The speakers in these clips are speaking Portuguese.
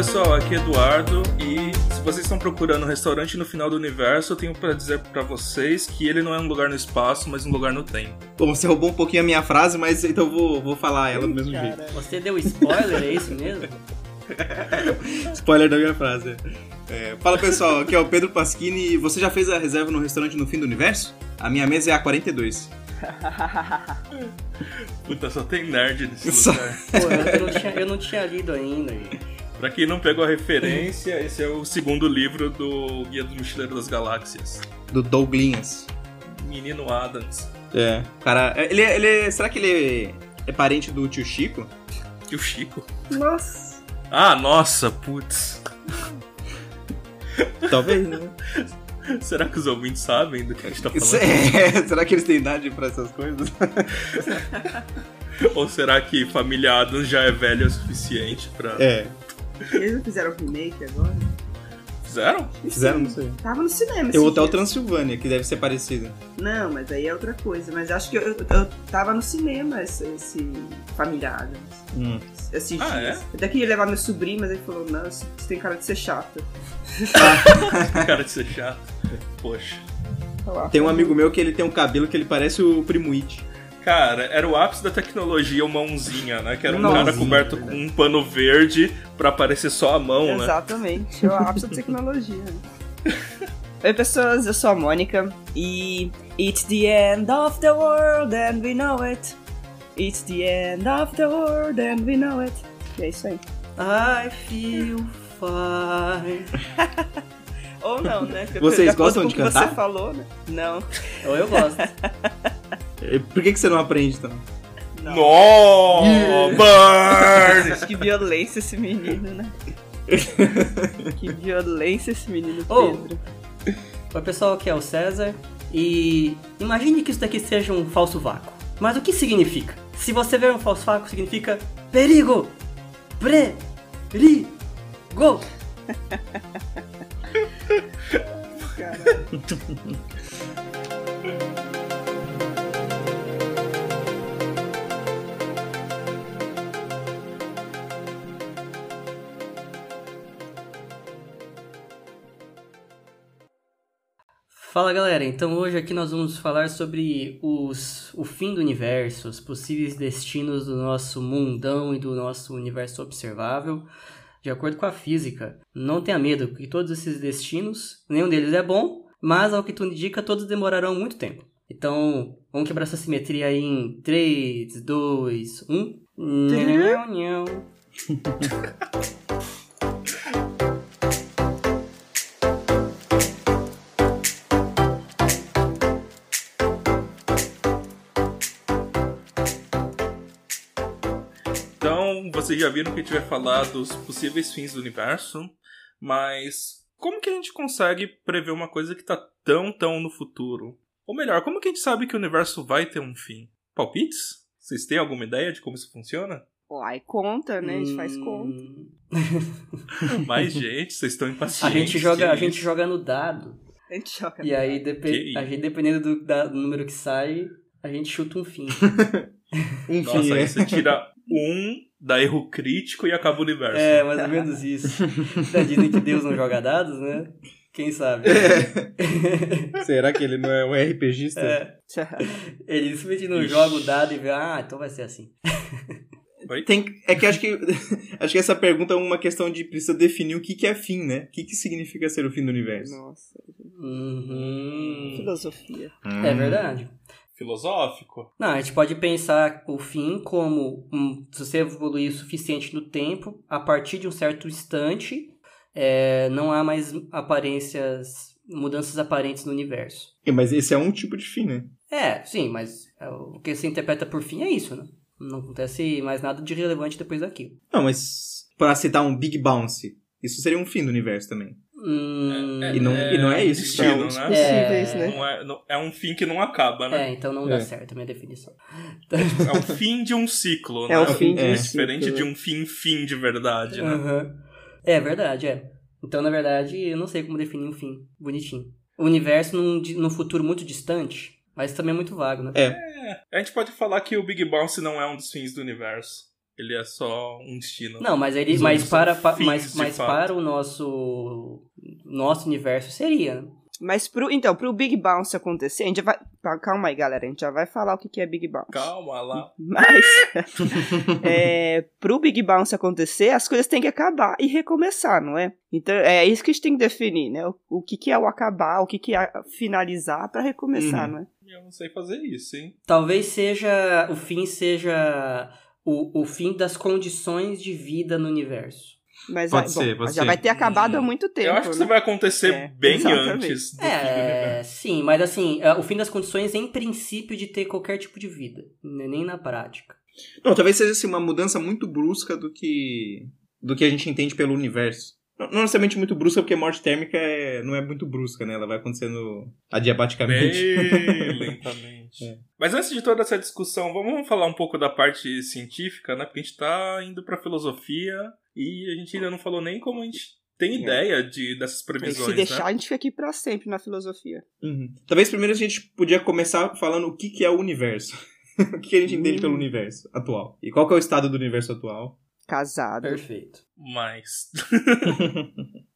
pessoal, aqui é Eduardo e se vocês estão procurando um restaurante no final do universo, eu tenho para dizer para vocês que ele não é um lugar no espaço, mas um lugar no tempo. Bom, você roubou um pouquinho a minha frase, mas então eu vou, vou falar ela do mesmo Cara, jeito. Você deu spoiler, é isso mesmo? Spoiler da minha frase. É, fala pessoal, aqui é o Pedro Pasquini. Você já fez a reserva no restaurante no fim do universo? A minha mesa é a 42. Puta, só tem nerd nesse Só- lugar. Pô, eu, eu não tinha, eu não tinha lido ainda. gente. Pra quem não pegou a referência, esse é o segundo livro do Guia do Mochileiro das Galáxias. Do Douglinhas. Menino Adams. É. Cara, ele, é- ele é- será que ele é parente do tio Chico? E o Chico? Nossa. Ah, nossa, putz. Talvez, né? Será que os ouvintes sabem do que a gente tá falando? É, será que eles têm idade pra essas coisas? Ou será que família Adams já é velha o suficiente pra. É, Eles não fizeram remake agora? Fizeram? fizeram, não sei. Tava no cinema. Tem o Hotel dias. Transilvânia, que deve ser parecido. Não, mas aí é outra coisa. Mas acho que eu, eu, eu tava no cinema esse, esse Família Adams. Hum. Esses Ah, dias. Eu até queria levar meu sobrinho, mas ele falou, não, você tem cara de ser chato. Cara de ser chato. Poxa. Tem um amigo meu que ele tem um cabelo que ele parece o Primo It. Cara, era o ápice da tecnologia, o mãozinha, né? Que era um Mãozinha, cara coberto com um pano verde pra aparecer só a mão, né? Exatamente, é o ápice da tecnologia. Oi pessoas, eu sou a Mônica e It's the end of the world and we know it. It's the end of the world and we know it. E é isso aí. I feel fine. Ou não, né? Porque Vocês de gostam de que cantar? você falou, né? Não. Ou eu gosto. Por que, que você não aprende, então? não. No! Burn! Que violência esse menino, né? que violência esse menino Oh. Pedro. Oi pessoal, aqui é o César. E imagine que isso daqui seja um falso vácuo. Mas o que significa? Se você ver um falso vácuo, significa perigo! Pre-ri-go! Caralho. Fala galera, então hoje aqui nós vamos falar sobre os, o fim do universo, os possíveis destinos do nosso mundão e do nosso universo observável. De acordo com a física, não tenha medo que todos esses destinos, nenhum deles é bom, mas ao que tudo indica, todos demorarão muito tempo. Então, vamos quebrar essa simetria aí em 3, 2, 1. Nhão, nhão. vocês já viram que a gente vai falar dos possíveis fins do universo, mas como que a gente consegue prever uma coisa que tá tão, tão no futuro? Ou melhor, como que a gente sabe que o universo vai ter um fim? Palpites? Vocês têm alguma ideia de como isso funciona? Uai, conta, né? A gente faz conta. Hum, Mas, gente, vocês estão impacientes. A gente joga, a gente joga no dado. A gente joga. E aí, a gente, dependendo do, da- do número que sai, a gente chuta um fim. Enfim, Nossa, é. aí você tira um, dá erro crítico e acaba o universo. É, mais ou menos isso. Da Disney que Deus não joga dados, né? Quem sabe? Será que ele não é um RPGista? É, ele simplesmente não joga o dado e vê, ah, então vai ser assim. Oi? Tem, é que acho que acho que essa pergunta é uma questão de precisa definir o que, que é fim, né? O que, que significa ser o fim do universo? Nossa, Uhum. filosofia. É verdade. Filosófico. Não, a gente pode pensar o fim como um, se você evoluir o suficiente no tempo, a partir de um certo instante, é, não há mais aparências, mudanças aparentes no universo. É, Mas esse é um tipo de fim, né? É, sim, mas é, o que você interpreta por fim é isso, né? Não acontece mais nada de relevante depois daquilo. Não, mas para citar um Big Bounce, isso seria um fim do universo também. Hum, E não- e não é isso, destino, é um dos né? possíveis, É. né? Não é, não- é um fim que não acaba, né? É, então não dá É. certo a minha definição. É o fim de um ciclo, né? É o fim de É. um Diferente ciclo. de um fim-fim de verdade, né? Aham. É verdade, é. Então, na verdade, eu não sei como definir um fim bonitinho. O universo num, num futuro muito distante, mas também é muito vago, né? É. A gente pode falar que o Big Bounce não é um dos fins do universo. Ele é só um destino. Não, mas ele, mas para, mas, mas para o nosso nosso universo seria. né? Mas pro, então, pro Big Bounce acontecer, a gente já vai. Calma aí, galera. A gente já vai falar o que que é Big Bounce. Calma lá. Mas é, pro Big Bounce acontecer, as coisas têm que acabar e recomeçar, não é? Então é isso que a gente tem que definir, né? O, o que, que é o acabar, o que, que é finalizar pra recomeçar, Uhum. não é? Eu não sei fazer isso, hein? Talvez seja o fim seja o, o fim das condições de vida no universo. Mas Pode aí, ser, bom, pode já ser. vai ter acabado há Hum. muito tempo. eu acho que né? isso vai acontecer É, bem exatamente. antes do fim É, universo. sim, mas assim, é, o fim das condições em princípio de ter qualquer tipo de vida, né, nem na prática. Não, talvez seja assim, uma mudança muito brusca do que do que a gente entende pelo universo. Não não necessariamente muito brusca, porque morte térmica é- não é muito brusca, né? Ela vai acontecendo adiabaticamente. Bem lentamente. É. Mas antes de toda essa discussão, vamos falar um pouco da parte científica, né? Porque a gente tá indo pra filosofia e a gente ainda não falou nem como a gente tem É. ideia de, dessas previsões, Se deixar, né? a gente fica aqui pra sempre na filosofia. Uhum. Talvez primeiro a gente podia começar falando o que, que é o universo. o que, que a gente entende Hum. pelo universo atual. E qual que é o estado do universo atual. Casado. Perfeito. Mas...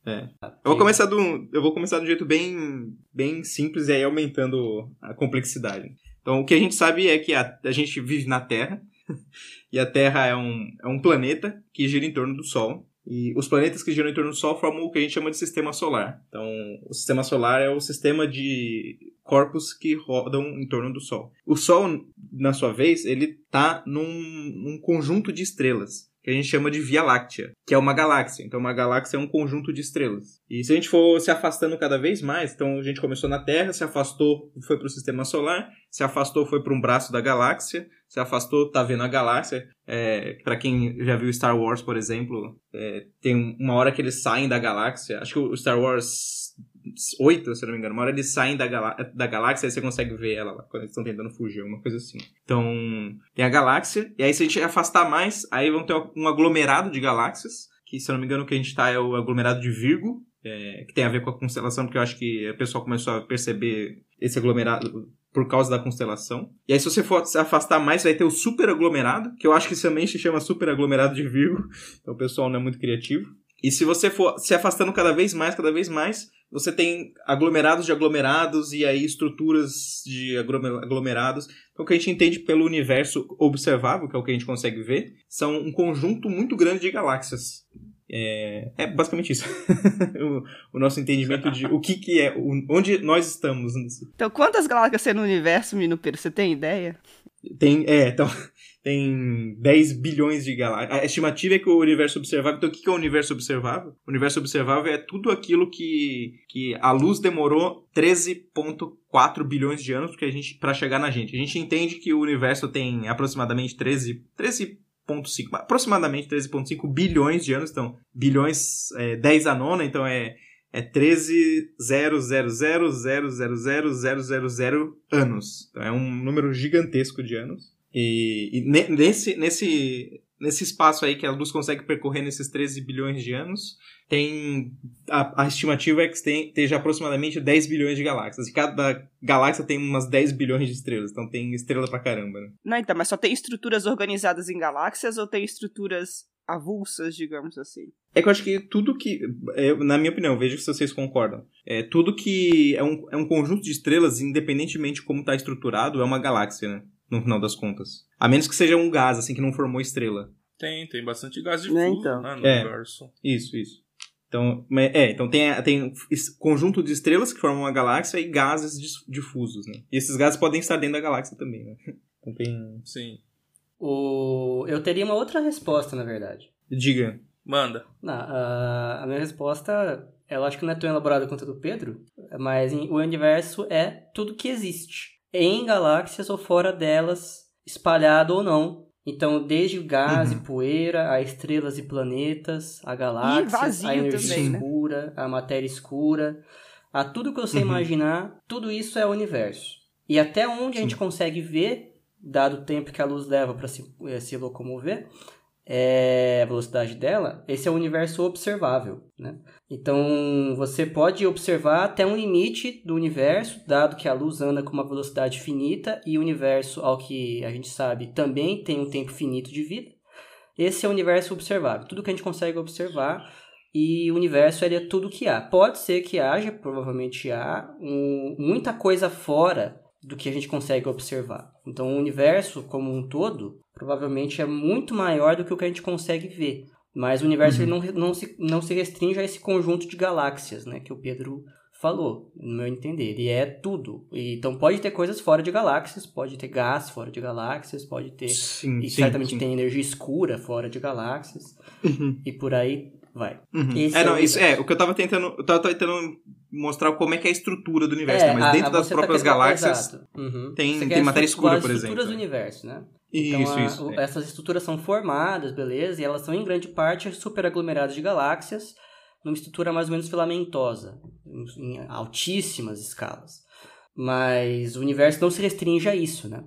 É. Eu vou começar do, eu vou começar de um jeito bem, bem simples e aí aumentando a complexidade. Então, o que a gente sabe é que a, a gente vive na Terra e a Terra é um, é um planeta que gira em torno do Sol. E os planetas que giram em torno do Sol formam o que a gente chama de sistema solar. Então, o sistema solar é o sistema de corpos que rodam em torno do Sol. O Sol, na sua vez, ele está num, num conjunto de estrelas que a gente chama de Via Láctea, que é uma galáxia. Então, uma galáxia é um conjunto de estrelas. E se a gente for se afastando cada vez mais, então a gente começou na Terra, se afastou, foi para o sistema solar, se afastou, foi para um braço da galáxia, se afastou, tá vendo a galáxia. É, para quem já viu Star Wars, por exemplo, é, tem uma hora que eles saem da galáxia. Acho que o Star Wars 8, se não me engano, uma hora eles saem da, galá da galáxia e você consegue ver ela lá, quando eles estão tentando fugir, uma coisa assim. Então, tem a galáxia, e aí se a gente afastar mais, aí vão ter um aglomerado de galáxias, que se não me engano o que a gente tá é o aglomerado de Virgo, é, que tem a ver com a constelação, porque eu acho que o pessoal começou a perceber esse aglomerado por causa da constelação. E aí, se você for se afastar mais, vai ter o super aglomerado, que eu acho que também se chama super aglomerado de Virgo, então o pessoal não é muito criativo. E se você for se afastando cada vez mais, cada vez mais, você tem aglomerados de aglomerados e aí estruturas de aglome- aglomerados. Então, o que a gente entende pelo universo observável, que é o que a gente consegue ver, são um conjunto muito grande de galáxias. É, é basicamente isso. o, o nosso entendimento de o que, que é, o- onde nós estamos. nisso. Então, quantas galáxias tem no universo, Minupero? Você tem ideia? Tem, é, então, tem 10 bilhões de galáxias. A estimativa é que o universo observável. Então, o que é o universo observável? O universo observável é tudo aquilo que, que a luz demorou 13,4 bilhões de anos para chegar na gente. A gente entende que o universo tem aproximadamente 13, 13,5, aproximadamente 13,5 bilhões de anos. Então, bilhões, é, 10 a nona, então é. É 13,000000000 anos. Então é um número gigantesco de anos. E, e ne- nesse, nesse, nesse espaço aí que a luz consegue percorrer nesses 13 bilhões de anos, tem a, a estimativa é que tem, esteja aproximadamente 10 bilhões de galáxias. E cada galáxia tem umas 10 bilhões de estrelas. Então tem estrela pra caramba, né? Não, então, mas só tem estruturas organizadas em galáxias ou tem estruturas avulsas, digamos assim? É que eu acho que tudo que, é, na minha opinião, veja se vocês concordam. É, tudo que é um, é um conjunto de estrelas, independentemente de como está estruturado, é uma galáxia, né? No final das contas. A menos que seja um gás, assim, que não formou estrela. Tem, tem bastante gás de Né, fuso, então. né, no É. universo. Isso, isso. Então, é, então tem, tem conjunto de estrelas que formam uma galáxia e gases difusos, né? E esses gases podem estar dentro da galáxia também, né? Então tem... Sim. O... Eu teria uma outra resposta, na verdade. Diga. Manda. Não, a, a minha resposta, eu acho que não é tão elaborada quanto a do Pedro, mas em- o universo é tudo que existe, em galáxias ou fora delas, espalhado ou não. Então, desde gás Uhum. e poeira, a estrelas e planetas, a galáxias, a energia também, né? escura, a matéria escura, a tudo que você Uhum. imaginar, tudo isso é o universo. E até onde a gente consegue ver, dado o tempo que a luz leva para se, eh, se locomover, é, a velocidade dela, esse é o universo observável, né? Então, você pode observar até um limite do universo, dado que a luz anda com uma velocidade finita e o universo, ao que a gente sabe, também tem um tempo finito de vida. esse é o universo observável, tudo que a gente consegue observar e o universo ele é tudo que há. Pode ser que haja, provavelmente há, um, muita coisa fora do que a gente consegue observar. Então, o universo como um todo provavelmente é muito maior do que o que a gente consegue ver. Mas o universo uhum. ele não, não, se, não se restringe a esse conjunto de galáxias, né, que o Pedro falou, no meu entender. Ele é tudo. E, então pode ter coisas fora de galáxias, pode ter gás fora de galáxias, pode ter. Sim, e sim, certamente sim. tem energia escura fora de galáxias. Uhum. E por aí vai. Uhum. É, é não, o isso é, o que eu tava tentando. Eu tava tentando mostrar como é que é a estrutura do universo, É, né? Mas a- dentro a- das você tá próprias querendo- galáxias. Uhum. tem- tem matéria escura, por as estruturas exemplo, do universo, né? Isso, Então, a- isso. o- é. essas estruturas são formadas, beleza, e elas são em grande parte superaglomerados de galáxias, numa estrutura mais ou menos filamentosa, em, em altíssimas escalas. Mas o universo não se restringe a isso, né?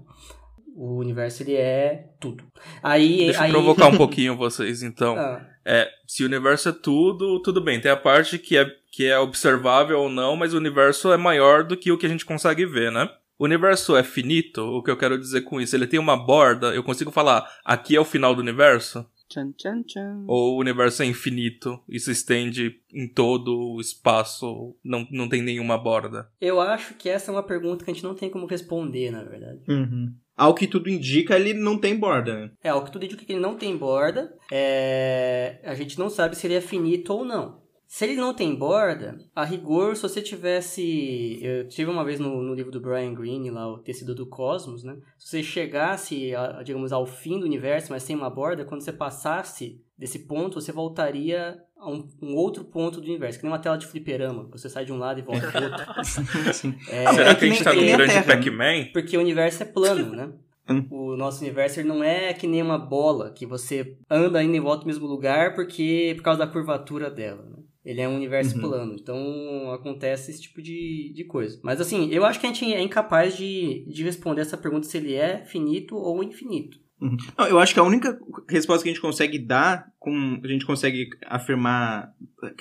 O universo ele é tudo. Aí, Deixa eu aí... provocar um pouquinho vocês, então. Ah, É, se o universo é tudo, tudo bem. Tem a parte que é, que é observável ou não, mas o universo é maior do que o que a gente consegue ver, né? O universo é finito, o que eu quero dizer com isso? Ele tem uma borda, eu consigo falar, aqui é o final do universo? Tchan, tchan, tchan. Ou o universo é infinito e se estende em todo o espaço, não, não tem nenhuma borda? eu acho que essa é uma pergunta que a gente não tem como responder, na verdade. Uhum. Ao que tudo indica, ele não tem borda, né? É, o que tudo indica que ele não tem borda, é... a gente não sabe se ele é finito ou não. Se ele não tem borda, a rigor, se você tivesse. Eu tive uma vez no, no livro do Brian Greene, lá, o Tecido do Cosmos, né? Se você chegasse, a- digamos, ao fim do universo, mas sem uma borda, quando você passasse desse ponto, você voltaria a um, um outro ponto do universo, que nem uma tela de fliperama. Você sai de um lado e volta pro outro. Sim. É, Será que a gente tá no a grande? Pac-Man? porque o universo é plano, né? Hum. O nosso universo não é que nem uma bola que você anda ainda em volta do mesmo lugar porque por causa da curvatura dela. Né? Ele é um universo Uhum. plano, então acontece esse tipo de, de coisa. Mas assim, eu acho que a gente é incapaz de, de responder essa pergunta se ele é finito ou infinito. Não, eu acho que a única resposta que a gente consegue dar, com, a gente consegue afirmar,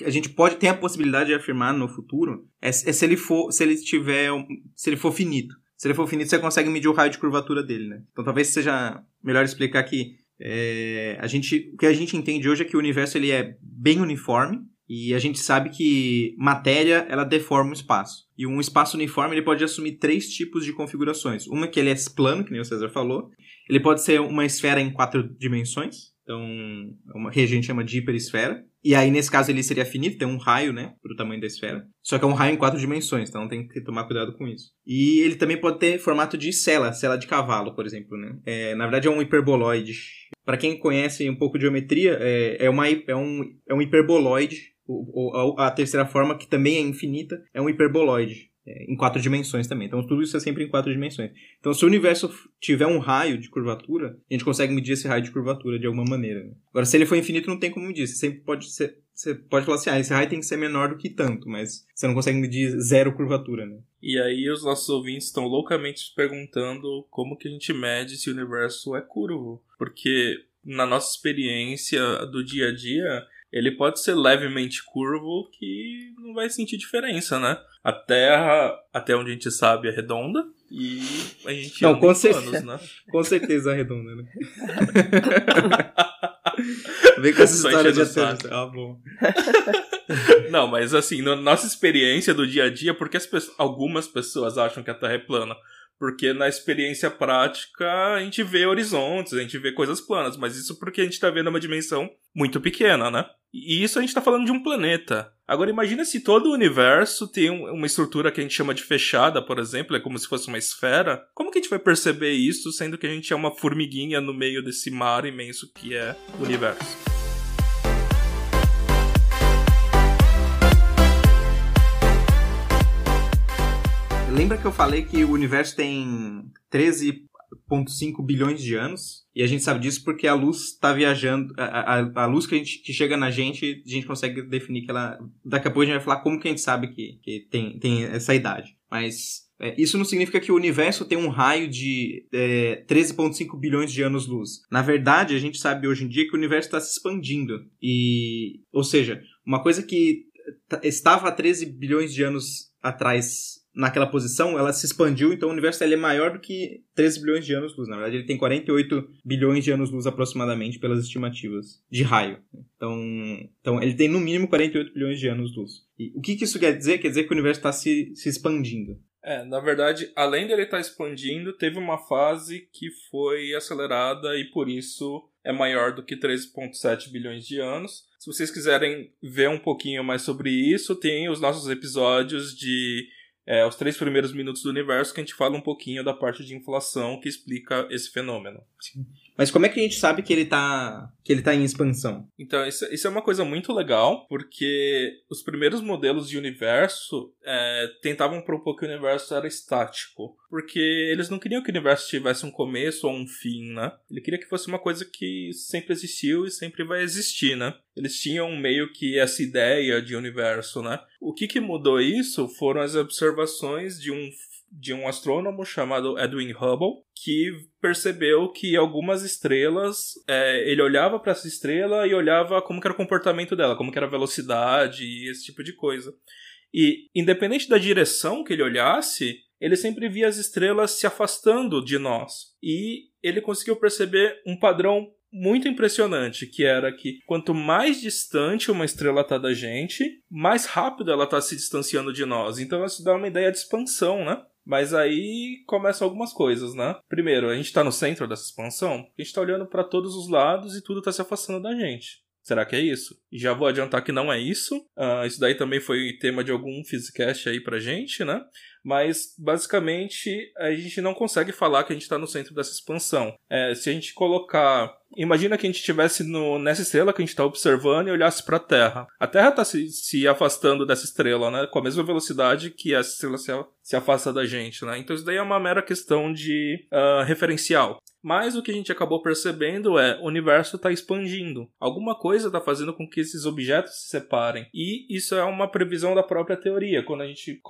a gente pode ter a possibilidade de afirmar no futuro, é, se é se ele for, se ele tiver, se ele for finito. Se ele for finito, você consegue medir o raio de curvatura dele, né? Então talvez seja melhor explicar que é, a gente, o que a gente entende hoje é que o universo ele é bem uniforme e a gente sabe que matéria ela deforma o espaço. E um espaço uniforme ele pode assumir três tipos de configurações. Uma que ele é plano, que nem o César falou. Ele pode ser uma esfera em quatro dimensões. Então, é uma que a gente chama de hiperesfera. E aí, nesse caso, ele seria finito, tem um raio, né, pro tamanho da esfera. Só que é um raio em quatro dimensões, então tem que tomar cuidado com isso. E ele também pode ter formato de cela, cela de cavalo, por exemplo, né. É, na verdade, é um hiperboloide. Para quem conhece um pouco de geometria, é, é, uma, é, um, é um hiperboloide. A terceira forma, que também é infinita, é um hiperboloide. É, em quatro dimensões também. Então, tudo isso é sempre em quatro dimensões. Então, se o universo tiver um raio de curvatura, a gente consegue medir esse raio de curvatura de alguma maneira. né? Agora, se ele for infinito, não tem como medir. Você sempre pode ser. Você pode falar assim, ah, esse raio tem que ser menor do que tanto, mas você não consegue medir zero curvatura, né? E aí os nossos ouvintes estão loucamente perguntando como que a gente mede se o universo é curvo. Porque na nossa experiência do dia a dia, ele pode ser levemente curvo que não vai sentir diferença, né? A Terra, até onde a gente sabe, é redonda e a gente Não, com certeza. planos, né? Com certeza redonda, né? Vem com essa história de até. Ah, bom. Não, mas assim, na nossa experiência do dia a dia, por que as pe- algumas pessoas acham que a Terra é plana? Porque na experiência prática a gente vê horizontes, a gente vê coisas planas, mas isso porque a gente tá vendo uma dimensão muito pequena, né? E isso a gente tá falando de um planeta. Agora imagina se todo o universo tem um- uma estrutura que a gente chama de fechada, por exemplo, é como se fosse uma esfera. Como que a gente vai perceber isso, sendo que a gente é uma formiguinha no meio desse mar imenso que é o universo? Lembra que eu falei que o universo tem 13,5 bilhões de anos? E a gente sabe disso porque a luz está viajando. A, a, a luz que, a gente, que chega na gente, a gente consegue definir que ela. Daqui a pouco a gente vai falar como que a gente sabe que, que tem, tem essa idade. Mas é, isso não significa que o universo tem um raio de é, 13,5 bilhões de anos-luz. Na verdade, a gente sabe hoje em dia que o universo está se expandindo. E, ou seja, uma coisa que estava há 13 bilhões de anos atrás naquela posição, ela se expandiu, então o universo é maior do que 13 bilhões de anos-luz. Na verdade, ele tem 48 bilhões de anos-luz aproximadamente, pelas estimativas de raio. Então, então ele tem no mínimo 48 bilhões de anos-luz. E o que, que isso quer dizer? Quer dizer que o universo está se, se expandindo. É, na verdade, além dele estar tá expandindo, teve uma fase que foi acelerada e por isso é maior do que 13,7 bilhões de anos. Se vocês quiserem ver um pouquinho mais sobre isso, tem os nossos episódios de é, os três primeiros minutos do universo que a gente fala um pouquinho da parte de inflação que explica esse fenômeno. Sim. Mas como é que a gente sabe que ele tá, que ele tá em expansão? Então, isso, isso é uma coisa muito legal, porque os primeiros modelos de universo é, tentavam propor que o universo era estático. Porque eles não queriam que o universo tivesse um começo ou um fim, né? Ele queria que fosse uma coisa que sempre existiu e sempre vai existir, né? Eles tinham meio que essa ideia de universo, né? O que, que mudou isso foram as observações de um de um astrônomo chamado Edwin Hubble, que percebeu que algumas estrelas, é, ele olhava para essa estrela e olhava como era o comportamento dela, como era a velocidade e esse tipo de coisa. E independente da direção que ele olhasse, ele sempre via as estrelas se afastando de nós. E ele conseguiu perceber um padrão muito impressionante, que era que quanto mais distante uma estrela está da gente, mais rápido ela está se distanciando de nós. Então isso dá uma ideia de expansão, né? Mas aí começam algumas coisas, né? Primeiro, a gente tá no centro dessa expansão, a gente tá olhando para todos os lados e tudo tá se afastando da gente. Será que é isso? Já vou adiantar que não é isso. Uh, isso daí também foi tema de algum Physicast aí pra gente, né? Mas basicamente a gente não consegue falar que a gente está no centro dessa expansão. É, se a gente colocar Imagina que a gente estivesse nessa estrela que a gente está observando e olhasse para a Terra. A Terra está se, se, afastando dessa estrela, né? Com a mesma velocidade que essa estrela se, se afasta da gente, né? Então isso daí é uma mera questão de uh, referencial. Mas o que a gente acabou percebendo é o universo está expandindo. Alguma coisa está fazendo com que esses objetos se separem. E isso é uma previsão da própria teoria. Quando a gente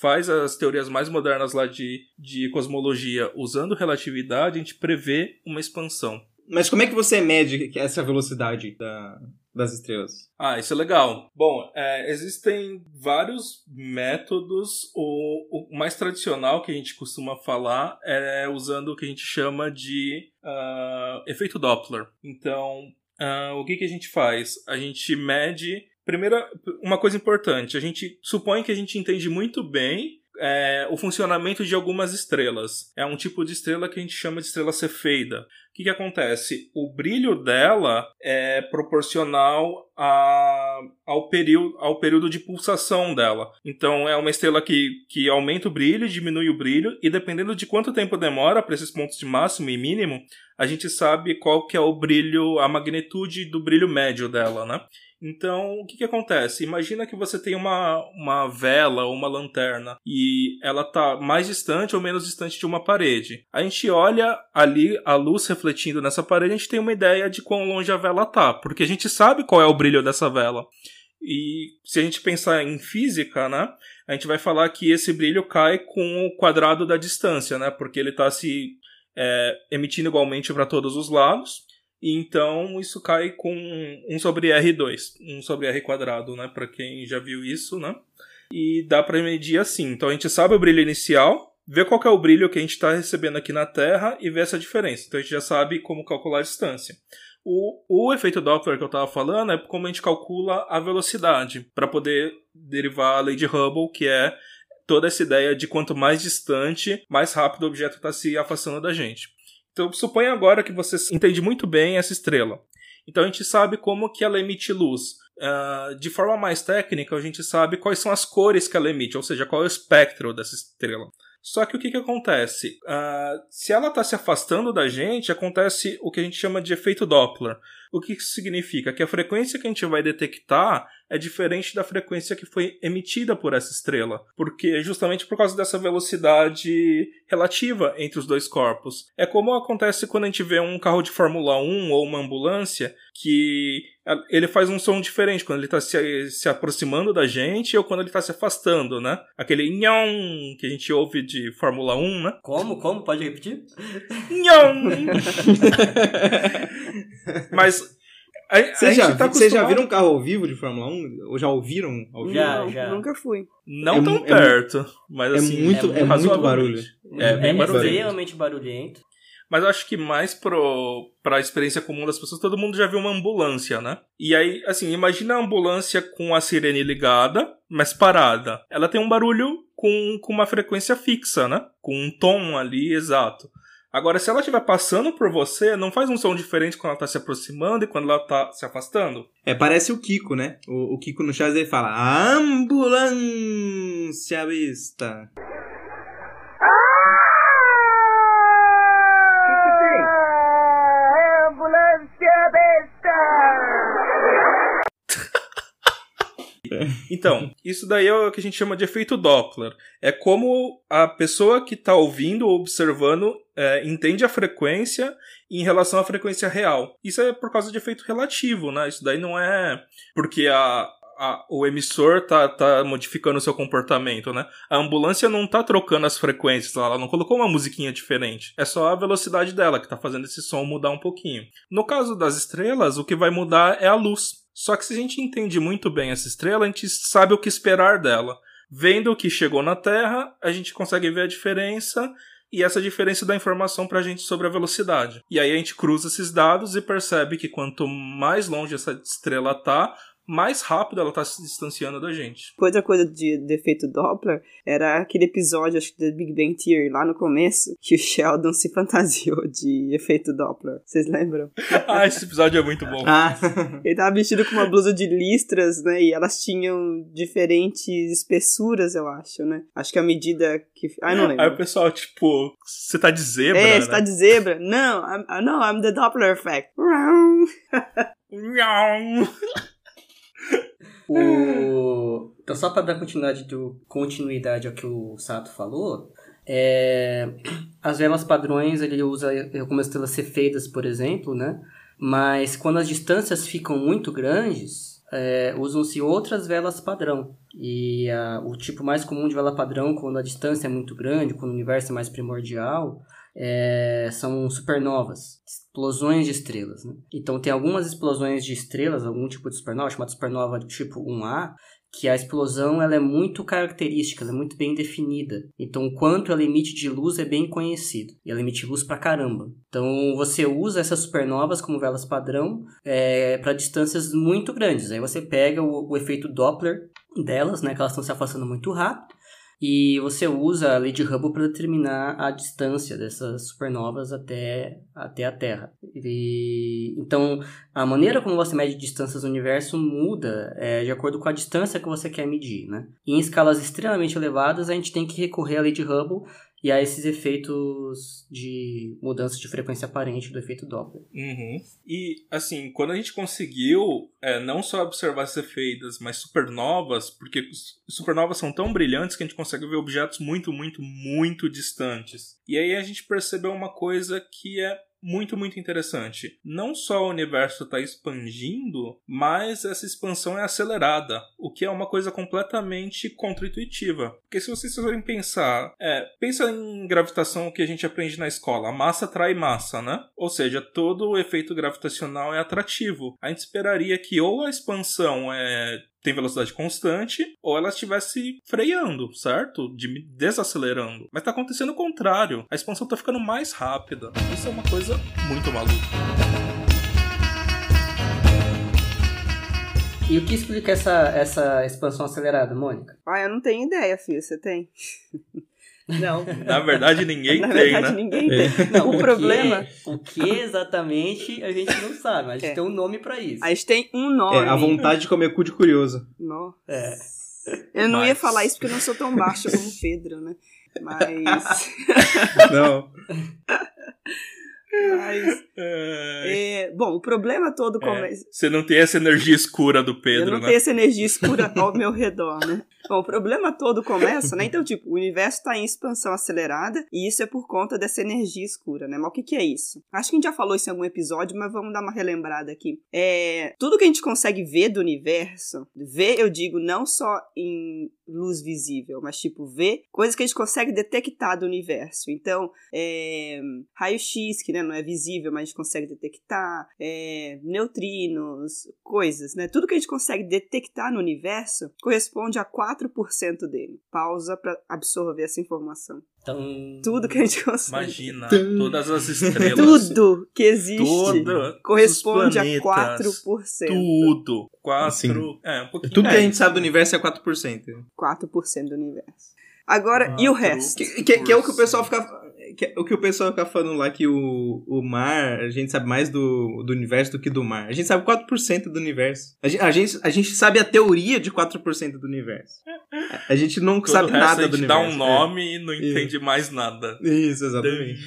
faz as teorias mais modernas lá de, de cosmologia usando relatividade, a gente prevê uma expansão. Mas como é que você mede essa velocidade da, das estrelas? Ah, isso é legal. Bom, é, existem vários métodos. O, o, mais tradicional que a gente costuma falar é usando o que a gente chama de uh, efeito Doppler. Então, uh, o que, que a gente faz? A gente mede. Primeira, uma coisa importante, a gente supõe que a gente entende muito bem é, o funcionamento de algumas estrelas. É um tipo de estrela que a gente chama de estrela cefeida. O que, que acontece? O brilho dela é proporcional a, ao, período, ao período de pulsação dela. Então é uma estrela que, que aumenta o brilho, diminui o brilho, e dependendo de quanto tempo demora para esses pontos de máximo e mínimo, a gente sabe qual que é o brilho, a magnitude do brilho médio dela, né? Então, o que, que acontece? Imagina que você tem uma, uma vela ou uma lanterna e ela está mais distante ou menos distante de uma parede. A gente olha ali a luz refletindo nessa parede, a gente tem uma ideia de quão longe a vela está, porque a gente sabe qual é o brilho dessa vela. E se a gente pensar em física, né, a gente vai falar que esse brilho cai com o quadrado da distância, né, porque ele está se é, emitindo igualmente para todos os lados. Então isso cai com 1 sobre R2, 1 sobre R quadrado, né? Para quem já viu isso, né? E dá para medir assim. Então a gente sabe o brilho inicial, vê qual é o brilho que a gente está recebendo aqui na Terra e vê essa diferença. Então a gente já sabe como calcular a distância. O, o efeito Doppler que eu estava falando é como a gente calcula a velocidade para poder derivar a lei de Hubble, que é toda essa ideia de quanto mais distante, mais rápido o objeto está se afastando da gente. Então, suponha agora que você entende muito bem essa estrela. Então, a gente sabe como que ela emite luz. Uh, de forma mais técnica, a gente sabe quais são as cores que ela emite, ou seja, qual é o espectro dessa estrela. Só que o que, que acontece? Uh, se ela está se afastando da gente, acontece o que a gente chama de efeito Doppler. O que isso significa? Que a frequência que a gente vai detectar é diferente da frequência que foi emitida por essa estrela, porque justamente por causa dessa velocidade relativa entre os dois corpos. É como acontece quando a gente vê um carro de Fórmula 1 ou uma ambulância que ele faz um som diferente quando ele está se, se aproximando da gente ou quando ele está se afastando, né? Aquele nhão que a gente ouve de Fórmula 1, né? Como? Como? Pode repetir? Nhão! Mas Vocês já, tá já viram um carro ao vivo de Fórmula 1? Ou já ouviram ao vivo? Já, não, já. nunca fui. Não É tão é perto, mas é assim. muito- é muito razoavelmente. barulho. É, bem É barulhento. extremamente barulhento. Mas eu acho que mais pro, pra experiência comum das pessoas, todo mundo já viu uma ambulância, né? E aí, assim, imagina a ambulância com a sirene ligada, mas parada. Ela tem um barulho com, com uma frequência fixa, né? Com um tom ali exato. Agora, se ela estiver passando por você, não faz um som diferente quando ela tá se aproximando e quando ela tá se afastando? É, parece o Kiko, né? O, o Kiko no Chaves ele fala ambulância vista. Então, isso daí é o que a gente chama de efeito Doppler. É como a pessoa que está ouvindo ou observando é, entende a frequência em relação à frequência real. Isso é por causa de efeito relativo, né? Isso daí não é porque a, a- o emissor tá, tá modificando o seu comportamento, né? A ambulância não tá trocando as frequências, ela não colocou uma musiquinha diferente. É só a velocidade dela que tá fazendo esse som mudar um pouquinho. No caso das estrelas, o que vai mudar é a luz. Só que se a gente entende muito bem essa estrela, a gente sabe o que esperar dela. Vendo o que chegou na Terra, a gente consegue ver a diferença e essa diferença dá informação pra gente sobre a velocidade. E aí a gente cruza esses dados e percebe que quanto mais longe essa estrela tá, mais rápido ela tá se distanciando da gente. Outra coisa de, de efeito Doppler era aquele episódio, acho que do Big Bang Theory, lá no começo, que o Sheldon se fantasiou de efeito Doppler. Vocês lembram? ah, esse episódio é muito bom. Ah, Ele tava vestido com uma blusa de listras, né? E elas tinham diferentes espessuras, eu acho, né? Acho que a medida que. Ai, não Aí o lembro. pessoal, tipo, você tá de zebra, É, né? você tá de zebra? Não, I'm, no, I'm the Doppler effect. O... Então, só para dar continuidade, do... continuidade ao que o Sato falou, é... as velas padrões ele usa algumas estrelas cefeidas, por exemplo, né? Mas quando as distâncias ficam muito grandes, é, usam-se outras velas padrão. E a- o tipo mais comum de vela padrão, quando a distância é muito grande, quando o universo é mais primordial, é, são supernovas, explosões de estrelas. Né? Então, tem algumas explosões de estrelas, algum tipo de supernova, chamada supernova tipo 1A, que a explosão ela é muito característica, ela é muito bem definida. Então, o quanto ela emite de luz é bem conhecido. E ela emite luz pra caramba. Então, você usa essas supernovas como velas padrão para distâncias muito grandes. Aí você pega o, o efeito Doppler delas, né, que elas estão se afastando muito rápido. E você usa a lei de Hubble para determinar a distância dessas supernovas até, até a Terra. E, então, a maneira como você mede distâncias no universo muda é, de acordo com a distância que você quer medir. Né? Em escalas extremamente elevadas, a gente tem que recorrer à lei de Hubble e a esses efeitos de mudança de frequência aparente do efeito Doppler. Uhum. E, assim, quando a gente conseguiu é, não só observar esses efeitos, mas supernovas, porque supernovas são tão brilhantes que a gente consegue ver objetos muito, muito, muito distantes. E aí a gente percebeu uma coisa que é muito, muito interessante. Não só o universo está expandindo, mas essa expansão é acelerada, o que é uma coisa completamente contra-intuitiva. Porque se vocês forem pensar, é, pensa em gravitação que a gente aprende na escola. A massa atrai massa, né? Ou seja, todo o efeito gravitacional é atrativo. A gente esperaria que ou a expansão é tem velocidade constante, ou ela estivesse freando, certo? De- desacelerando. Mas tá acontecendo o contrário. A expansão tá ficando mais rápida. Isso é uma coisa muito maluca. E o que explica essa, essa expansão acelerada, Mônica? Ah, eu não tenho ideia, filho. Você tem? Não. Na verdade, ninguém Na tem, verdade, né? ninguém É. tem. Não, o que- problema. o que exatamente a gente não sabe, mas a gente É. tem um nome pra isso. A gente tem um nome. é a vontade de comer cu de curioso. Nossa. É. Eu não ia Mas- falar isso porque eu não sou tão baixa como o Pedro, né? Mas. Não. mas É, é, bom, o problema todo é, começa. Você não tem essa energia escura do Eu Pedro, não né? tenho essa energia escura ao meu redor, né? Bom, o problema todo começa, né? Então, tipo, o universo está em expansão acelerada e isso é por conta dessa energia escura, né? Mas o que, que é isso? Acho que a gente já falou isso em algum episódio, mas vamos dar uma relembrada aqui. É, tudo que a gente consegue ver do universo, ver, eu digo, não só em luz visível, mas tipo, ver coisas que a gente consegue detectar do universo. Então, é, raio-x, que né, não é visível, mas a gente consegue detectar, é, neutrinos, coisas, né? Tudo que a gente consegue detectar no universo corresponde a 4% dele. Pausa para absorver essa informação. Então, Tudo que a gente consegue. Imagina, todas as estrelas. Tudo que existe Toda, corresponde os a planetas, 4%. Tudo. 4. Assim, é, um pouquinho. Tudo que a gente sabe do universo é 4%. 4% do universo. Agora, e o resto? Que, que- que é o que o pessoal fica. Que é o que o pessoal fica falando lá que o, o mar, a gente sabe mais do, do universo do que do mar. A gente sabe 4% do universo. A gente, a, gente, a gente sabe a teoria de 4% do universo. A gente não Todo sabe o resto nada a do gente universo. dá um nome e não entende mais nada. É. Isso, exatamente.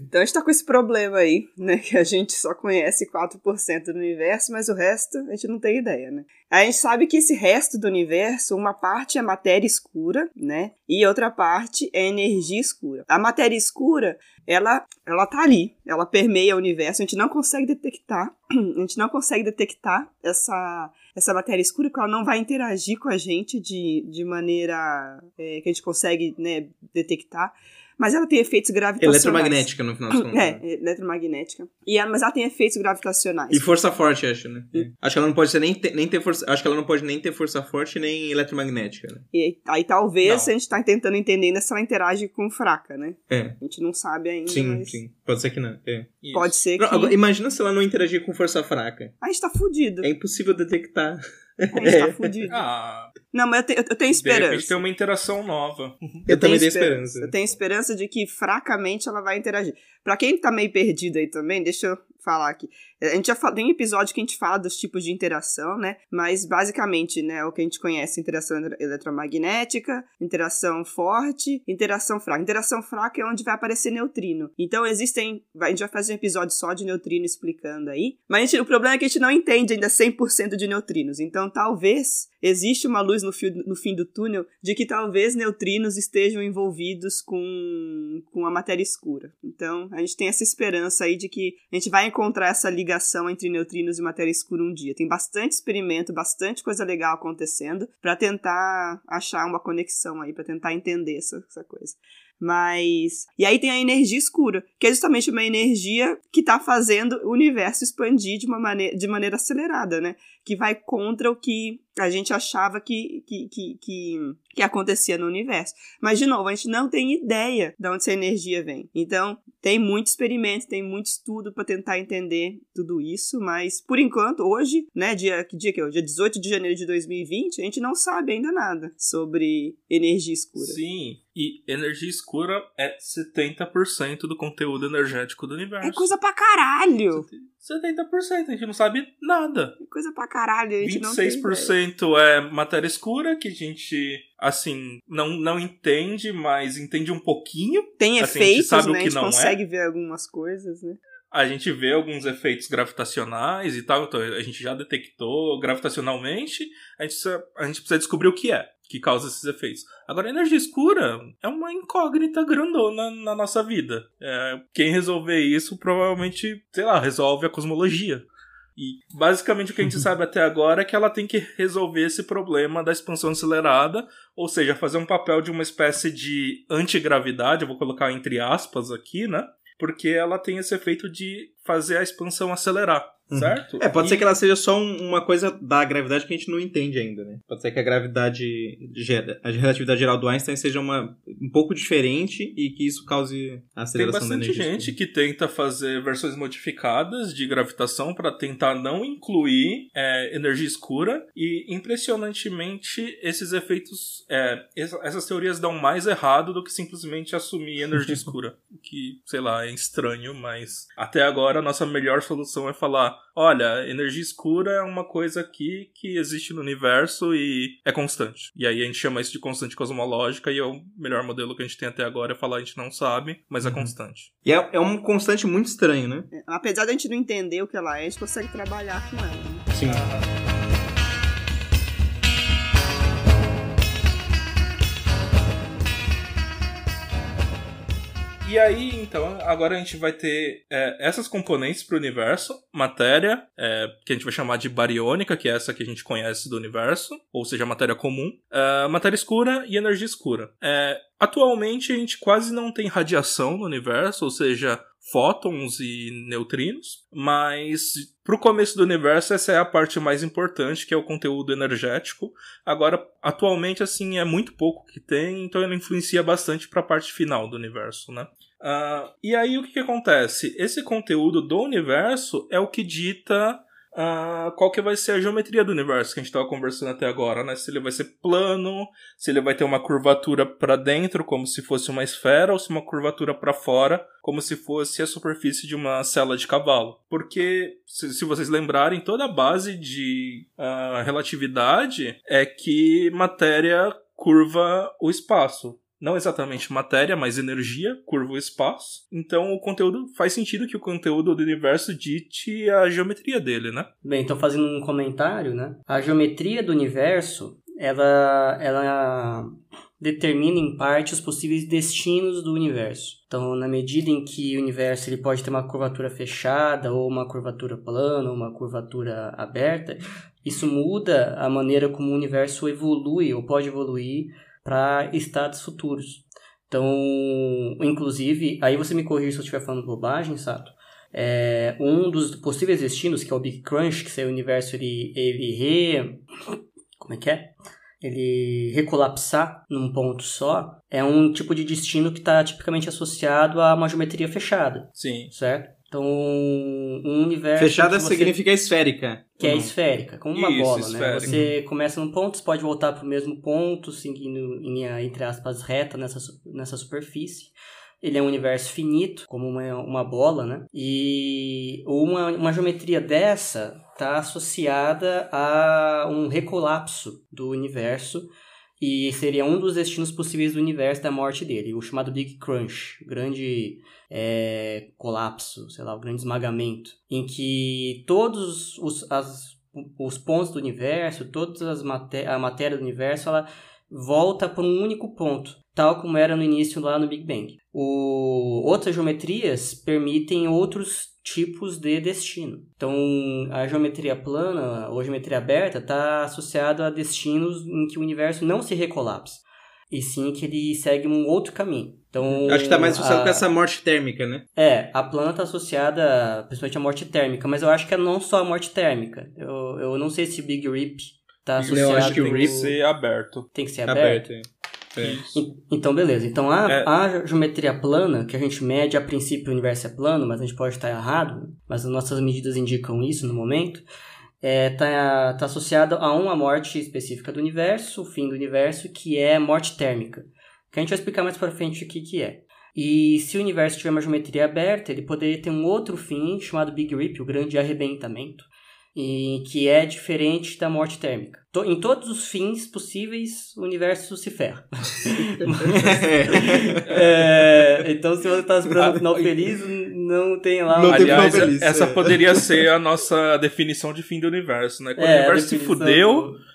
Então a gente tá com esse problema aí, né? Que a gente só conhece 4% do universo, mas o resto a gente não tem ideia, né? A gente sabe que esse resto do universo, uma parte é matéria escura, né? E outra parte é energia escura. A matéria escura, ela, ela tá ali, ela permeia o universo, a gente não consegue detectar, a gente não consegue detectar essa, essa matéria escura, porque ela não vai interagir com a gente de, de maneira é, que a gente consegue né, detectar. Mas ela tem efeitos gravitacionais. Eletromagnética, no final das contas. É, eletromagnética. E ela, mas ela tem efeitos gravitacionais. E força forte, acho, né? Acho que ela não pode ser nem ter, nem ter força. Acho que ela não pode nem ter força forte nem eletromagnética, né? E aí talvez Não. a gente tá tentando entender ainda se ela interage com fraca, né? É. A gente não sabe ainda, Sim, mas sim. Pode ser que não. É. Pode ser que. Não, agora, imagina se ela não interagir com força fraca. A gente tá fudido. É impossível detectar. A gente tá fudido. Ah, Não, mas eu, te- eu tenho de repente esperança. tem uma interação nova. Eu, também tenho esperança. esperança. Eu tenho esperança de que fracamente ela vai interagir. Pra quem tá meio perdido aí também, deixa eu falar aqui. A gente já fala, tem um episódio que a gente fala dos tipos de interação, né? Mas basicamente, né, o que a gente conhece, interação eletro- eletromagnética, interação forte, interação fraca. Interação fraca é onde vai aparecer neutrino. Então existem, a gente vai fazer um episódio só de neutrino explicando aí. Mas gente- o problema é que a gente não entende ainda 100% de neutrinos. Então talvez existe uma luz no, fio- no fim do túnel de que talvez neutrinos estejam envolvidos com, com a matéria escura. Então, a gente tem essa esperança aí de que a gente vai encontrar essa ligação entre neutrinos e matéria escura um dia. Tem bastante experimento, bastante coisa legal acontecendo para tentar achar uma conexão aí, para tentar entender essa, essa coisa. Mas. E aí tem a energia escura, que é justamente uma energia que está fazendo o universo expandir de, uma de maneira acelerada, né? Que vai contra o que a gente achava que, que, que, que, que acontecia no universo. Mas, de novo, a gente não tem ideia de onde essa energia vem. Então, tem muito experimento, tem muito estudo para tentar entender tudo isso, mas por enquanto, hoje, né, dia, que dia que é? hoje? Dia 18 de janeiro de 2020, a gente não sabe ainda nada sobre energia escura. Sim, e energia escura é 70% do conteúdo energético do universo. É coisa pra caralho! 70%, a gente não sabe nada. É coisa pra caralho, a gente não tem ideia. 26% é matéria escura, que a gente, assim, não, não entende, mas entende um pouquinho. Tem Assim, a gente efeitos, sabe o né? A que gente não é. consegue ver algumas coisas, né? A gente vê alguns efeitos gravitacionais e tal, então a gente já detectou gravitacionalmente, a gente precisa, a gente precisa descobrir o que é que causa esses efeitos. Agora, a energia escura é uma incógnita grandona na nossa vida. É, quem resolver isso provavelmente, sei lá, resolve a cosmologia. E basicamente o que a gente sabe até agora é que ela tem que resolver esse problema da expansão acelerada, ou seja, fazer um papel de uma espécie de antigravidade, eu vou colocar entre aspas aqui, né? Porque ela tem esse efeito de fazer a expansão acelerar, Uhum. certo? É, pode E- ser que ela seja só um- uma coisa da gravidade que a gente não entende ainda, né? Pode ser que a gravidade, a relatividade geral do Einstein seja uma, um pouco diferente e que isso cause Tem aceleração da bastante energia. gente que tenta fazer versões modificadas de gravitação para tentar não incluir é, energia escura e impressionantemente esses efeitos, é, essa- essas teorias dão mais errado do que simplesmente assumir energia escura, o que sei lá é estranho, mas até agora a nossa melhor solução é falar, olha, energia escura é uma coisa aqui que existe no universo e é constante. E aí a gente chama isso de constante cosmológica e é o melhor modelo que a gente tem até agora é falar a gente não sabe, mas é Uhum. constante. E é, é um constante muito estranho, né? É, Apesar da gente não entender o que ela é, a gente consegue trabalhar com ela. né? Sim. E aí, então, agora a gente vai ter é, essas componentes para o universo: matéria, é, que a gente vai chamar de bariônica, que é essa que a gente conhece do universo, ou seja, matéria comum, é, matéria escura e energia escura. É, atualmente a gente quase não tem radiação no universo, ou seja, fótons e neutrinos, mas para o começo do universo essa é a parte mais importante, que é o conteúdo energético. Agora, atualmente, assim, é muito pouco que tem, então ele influencia bastante para a parte final do universo, né? Uh, e aí o que, que acontece? Esse conteúdo do universo é o que dita uh, qual que vai ser a geometria do universo que a gente estava conversando até agora, né? Se ele vai ser plano, se ele vai ter uma curvatura para dentro, como se fosse uma esfera, ou se uma curvatura para fora, como se fosse a superfície de uma cela de cavalo. Porque, se, vocês lembrarem, toda a base de uh, relatividade é que matéria curva o espaço não exatamente matéria, mas energia, curva o espaço. Então o conteúdo faz sentido que o conteúdo do universo dite a geometria dele, né? Bem, então fazendo um comentário, né? A geometria do universo, ela ela determina em parte os possíveis destinos do universo. Então, na medida em que o universo ele pode ter uma curvatura fechada ou uma curvatura plana ou uma curvatura aberta, isso muda a maneira como o universo evolui ou pode evoluir para estados futuros. Então, inclusive, aí você me corrige se eu estiver falando bobagem, Sato. É, um dos possíveis destinos, que é o Big Crunch, que se o universo ele, ele re... Como é que é? Ele recolapsar num ponto só, é um tipo de destino que está tipicamente associado a uma geometria fechada. Sim. Certo? Então, um universo. Fechada você... significa esférica. Que é esférica, como uma Isso, bola, né? esférica. né? Você começa num ponto, você pode voltar para o mesmo ponto, seguindo em linha, entre aspas, reta nessa, nessa superfície. Ele é um universo finito, como uma, uma bola, né? E uma, uma geometria dessa está associada a um recolapso do universo e seria um dos destinos possíveis do universo da morte dele, o chamado Big Crunch, grande é, colapso, sei lá, o grande esmagamento, em que todos os, as, os pontos do universo, toda maté a matéria do universo, ela volta para um único ponto, tal como era no início lá no Big Bang. O, outras geometrias permitem outros tipos de destino. Então, a geometria plana ou geometria aberta está associada a destinos em que o universo não se recolapsa, e sim que ele segue um outro caminho. Então, Acho que está mais associado a... com essa morte térmica, né? É, a plana está associada principalmente à morte térmica, mas eu acho que é não só a morte térmica. Eu, eu não sei se Big Rip está associado... Eu acho que o Rip... Tem que ser aberto. Tem que ser aberto? aberto é. Então, beleza. Então, a, é. a geometria plana, que a gente mede, a princípio o universo é plano, mas a gente pode estar errado, mas as nossas medidas indicam isso no momento, está é, tá, tá associada a uma morte específica do universo, o fim do universo, que é morte térmica. Que a gente vai explicar mais para frente o que, que é. E se o universo tiver uma geometria aberta, ele poderia ter um outro fim chamado Big Rip, o grande arrebentamento, e que é diferente da morte térmica. Em todos os fins possíveis, o universo se ferra. é, então, se você está esperando um final feliz, não tem lá... Não Aliás, tem feliz, essa é. poderia ser a nossa definição de fim do universo, né? Quando é, o universo se fudeu... Do...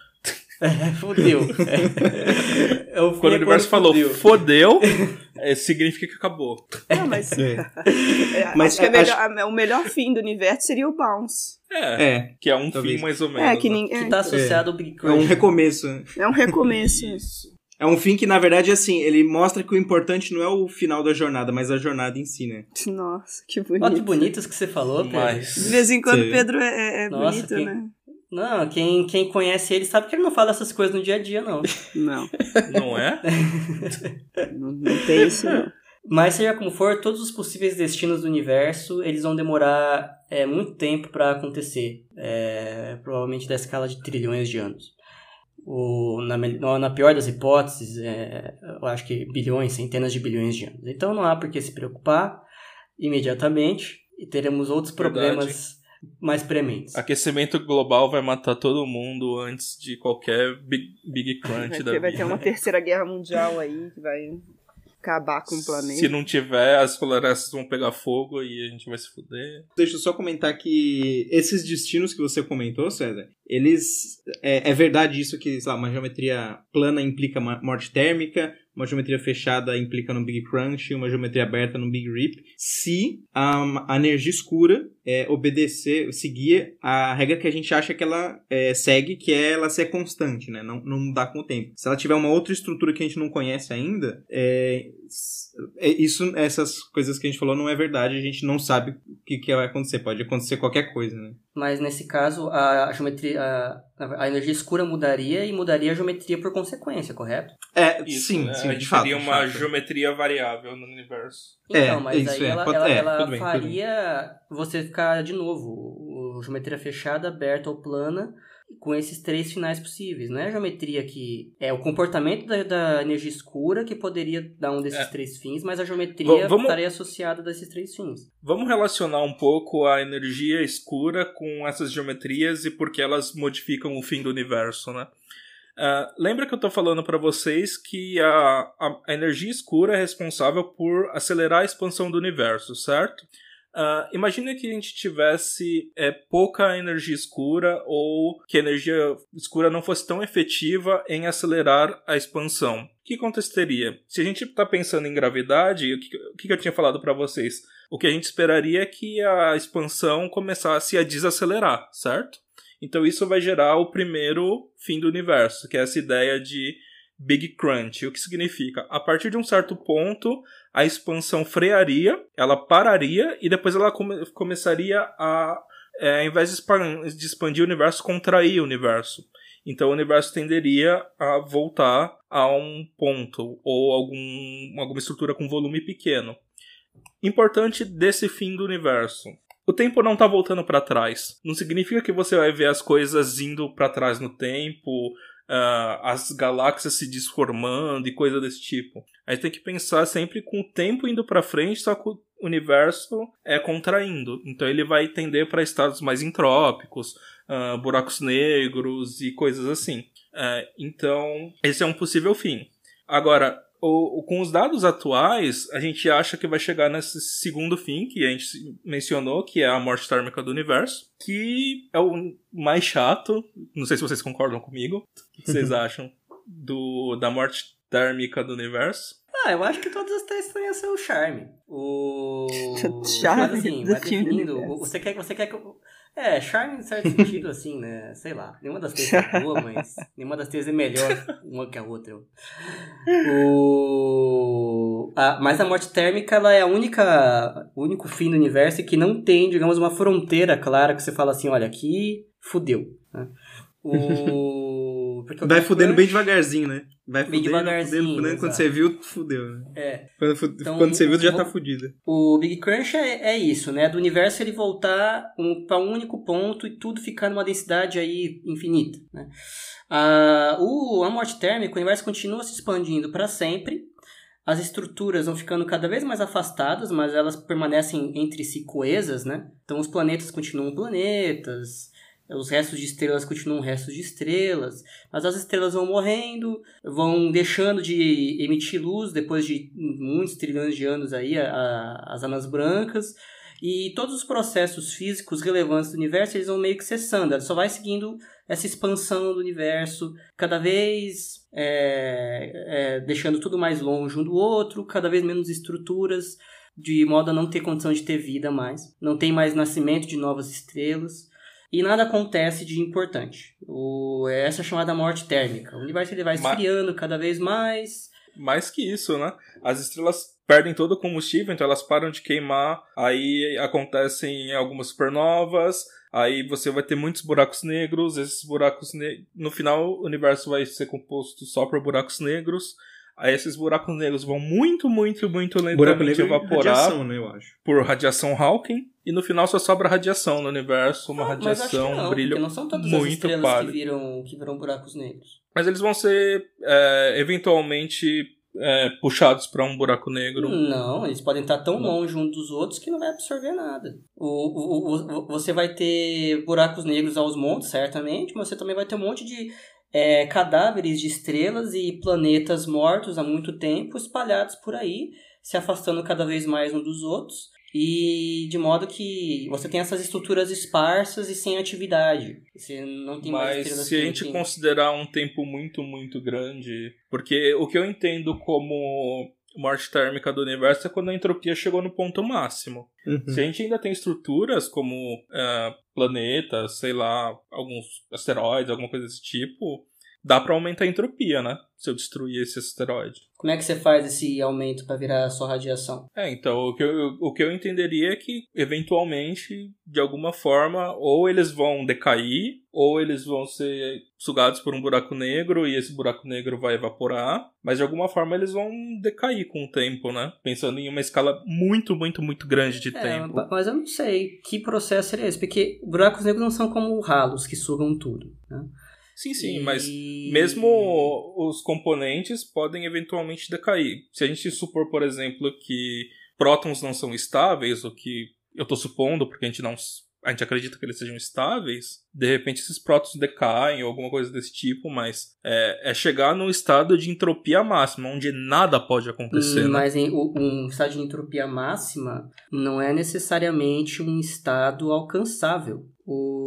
É, fodeu. É. Quando o universo falou fodeu, é, significa que acabou. Não, mas, é. é mas acho que melhor, acho... o melhor fim do universo seria o Bounce. É, é que é um talvez. fim mais ou menos. É, que, né? que tá associado ao Big. É um recomeço. É um recomeço. Isso. É um fim que, na verdade, assim, ele mostra que o importante não é o final da jornada, mas a jornada em si, né? Nossa, que bonito. Olha que bonitos que você falou, Pedro. Mas... De vez em quando. Pedro é, é Nossa, bonito, né? Não, quem, quem conhece ele sabe que ele não fala essas coisas no dia a dia, não. Não. Não é? não, não tem isso, não. Mas seja como for, todos os possíveis destinos do universo, eles vão demorar é, muito tempo para acontecer. É, provavelmente da escala de trilhões de anos. O, na, na pior das hipóteses, é, eu acho que bilhões, centenas de bilhões de anos. Então não há por que se preocupar imediatamente e teremos outros Verdade. problemas mais prementes. Aquecimento global vai matar todo mundo antes de qualquer Big, big Crunch vai ter, da vida. Vai ter uma terceira guerra mundial aí que vai acabar com o planeta. Se não tiver, as florestas vão pegar fogo e a gente vai se fuder. Deixa eu só comentar que esses destinos que você comentou, César, eles. É, é verdade isso que, sei lá, uma geometria plana implica morte térmica, uma geometria fechada implica no Big Crunch, uma geometria aberta no Big Rip, se a, a energia escura é, obedecer, seguir a regra que a gente acha que ela é, segue, que é ela ser constante, né? Não, não mudar com o tempo. Se ela tiver uma outra estrutura que a gente não conhece ainda, é, é, isso, essas coisas que a gente falou não é verdade, a gente não sabe o que, que vai acontecer, pode acontecer qualquer coisa, né? Mas nesse caso, a, geometria, a, a, energia escura mudaria e mudaria a geometria por consequência, correto? É, isso, sim, né? sim, a gente de fato. teria uma fato. geometria variável no universo. Então, é, mas isso, aí é, ela, ela, é, ela bem, faria você ficar de novo, o, geometria fechada, aberta ou plana, com esses três finais possíveis. Não é a geometria que é o comportamento da, da energia escura que poderia dar um desses é. três fins, mas a geometria vamos, estaria associada desses três fins. Vamos relacionar um pouco a energia escura com essas geometrias e porque elas modificam o fim do universo, né? Uh, lembra que eu estou falando para vocês que a, a energia escura é responsável por acelerar a expansão do universo, certo? Uh, imagine que a gente tivesse é, pouca energia escura ou que a energia escura não fosse tão efetiva em acelerar a expansão. O que aconteceria? Se a gente está pensando em gravidade, o que, o que eu tinha falado para vocês? O que a gente esperaria é que a expansão começasse a desacelerar, certo? Então isso vai gerar o primeiro fim do universo, que é essa ideia de Big Crunch. O que significa? A partir de um certo ponto, a expansão frearia, ela pararia e depois ela come começaria a, é, ao invés de expandir o universo, contrair o universo. Então o universo tenderia a voltar a um ponto ou algum, alguma estrutura com volume pequeno. Importante desse fim do universo. O tempo não está voltando para trás. Não significa que você vai ver as coisas indo para trás no tempo, uh, as galáxias se desformando e coisa desse tipo. A gente tem que pensar sempre com o tempo indo para frente, só que o universo é contraindo. Então ele vai tender para estados mais entrópicos, uh, buracos negros e coisas assim. Uh, então, esse é um possível fim. Agora, o, o, com os dados atuais, a gente acha que vai chegar nesse segundo fim que a gente mencionou, que é a morte térmica do universo, que é o mais chato. Não sei se vocês concordam comigo. O que vocês acham do, da morte térmica do universo? Ah, eu acho que todas as três têm seu charme. O. charme. Mas assim, vai definindo. Você quer, você quer que. É, charme em certo sentido, assim, né? Sei lá. Nenhuma das três é boa, mas nenhuma das três é melhor uma que a outra. O... A, mas a morte térmica, ela é a única, o único fim do universo que não tem, digamos, uma fronteira clara que você fala assim, olha, aqui fudeu. Né? O... Vai fudendo bem devagarzinho, né? Vai bem fudendo, devagarzinho. Fudendo, fudendo. Quando você viu, fudeu, né? É. Quando, então, quando você viu, já tá fudido. O Big Crunch é, é isso, né? Do universo ele voltar um, para um único ponto e tudo ficar numa densidade aí infinita, né? Ah, o, a morte térmica, o universo continua se expandindo para sempre. As estruturas vão ficando cada vez mais afastadas, mas elas permanecem entre si coesas, né? Então os planetas continuam planetas, os restos de estrelas continuam restos de estrelas, mas as estrelas vão morrendo, vão deixando de emitir luz depois de muitos trilhões de anos aí, a, a, as anãs brancas, e todos os processos físicos relevantes do universo eles vão meio que cessando, ela só vai seguindo essa expansão do universo, cada vez é, é, deixando tudo mais longe um do outro, cada vez menos estruturas, de modo a não ter condição de ter vida mais, não tem mais nascimento de novas estrelas e nada acontece de importante. O, essa é chamada morte térmica. O universo ele vai esfriando cada vez mais. Mais que isso, né? As estrelas perdem todo o combustível, então elas param de queimar, aí acontecem algumas supernovas, aí você vai ter muitos buracos negros, esses buracos ne no final o universo vai ser composto só por buracos negros, Aí esses buracos negros vão muito, muito, muito lentamente evaporar radiação, né, eu acho. por radiação Hawking. E no final só sobra radiação no universo, uma ah, radiação, não, um brilho não são todas muito as estrelas pálido. que viram, que viram buracos negros. Mas eles vão ser é, eventualmente é, puxados para um buraco negro. Não, eles podem estar tão longe um dos outros que não vai absorver nada. O, o, o, você vai ter buracos negros aos montes, certamente, mas você também vai ter um monte de é, cadáveres de estrelas e planetas mortos há muito tempo espalhados por aí, se afastando cada vez mais um dos outros e de modo que você tem essas estruturas esparsas e sem atividade. Você não tem mais Mas se a gente tem... considerar um tempo muito, muito grande, porque o que eu entendo como morte térmica do universo é quando a entropia chegou no ponto máximo. Uhum. Se a gente ainda tem estruturas como uh, planetas, sei lá, alguns asteroides, alguma coisa desse tipo, dá para aumentar a entropia, né? Se eu destruir esse asteroide. Como é que você faz esse aumento para virar só radiação? É, então, o que, eu, o que eu entenderia é que, eventualmente, de alguma forma, ou eles vão decair, ou eles vão ser sugados por um buraco negro e esse buraco negro vai evaporar, mas de alguma forma eles vão decair com o tempo, né? Pensando em uma escala muito, muito, muito grande de é, tempo. Mas eu não sei que processo seria esse, porque buracos negros não são como ralos que sugam tudo, né? Sim, sim, e... mas mesmo os componentes podem eventualmente decair. Se a gente supor, por exemplo, que prótons não são estáveis, o que eu estou supondo, porque a gente não a gente acredita que eles sejam estáveis, de repente esses prótons decaem ou alguma coisa desse tipo, mas é, é chegar num estado de entropia máxima, onde nada pode acontecer. Hum? Mas em, um estado de entropia máxima não é necessariamente um estado alcançável. O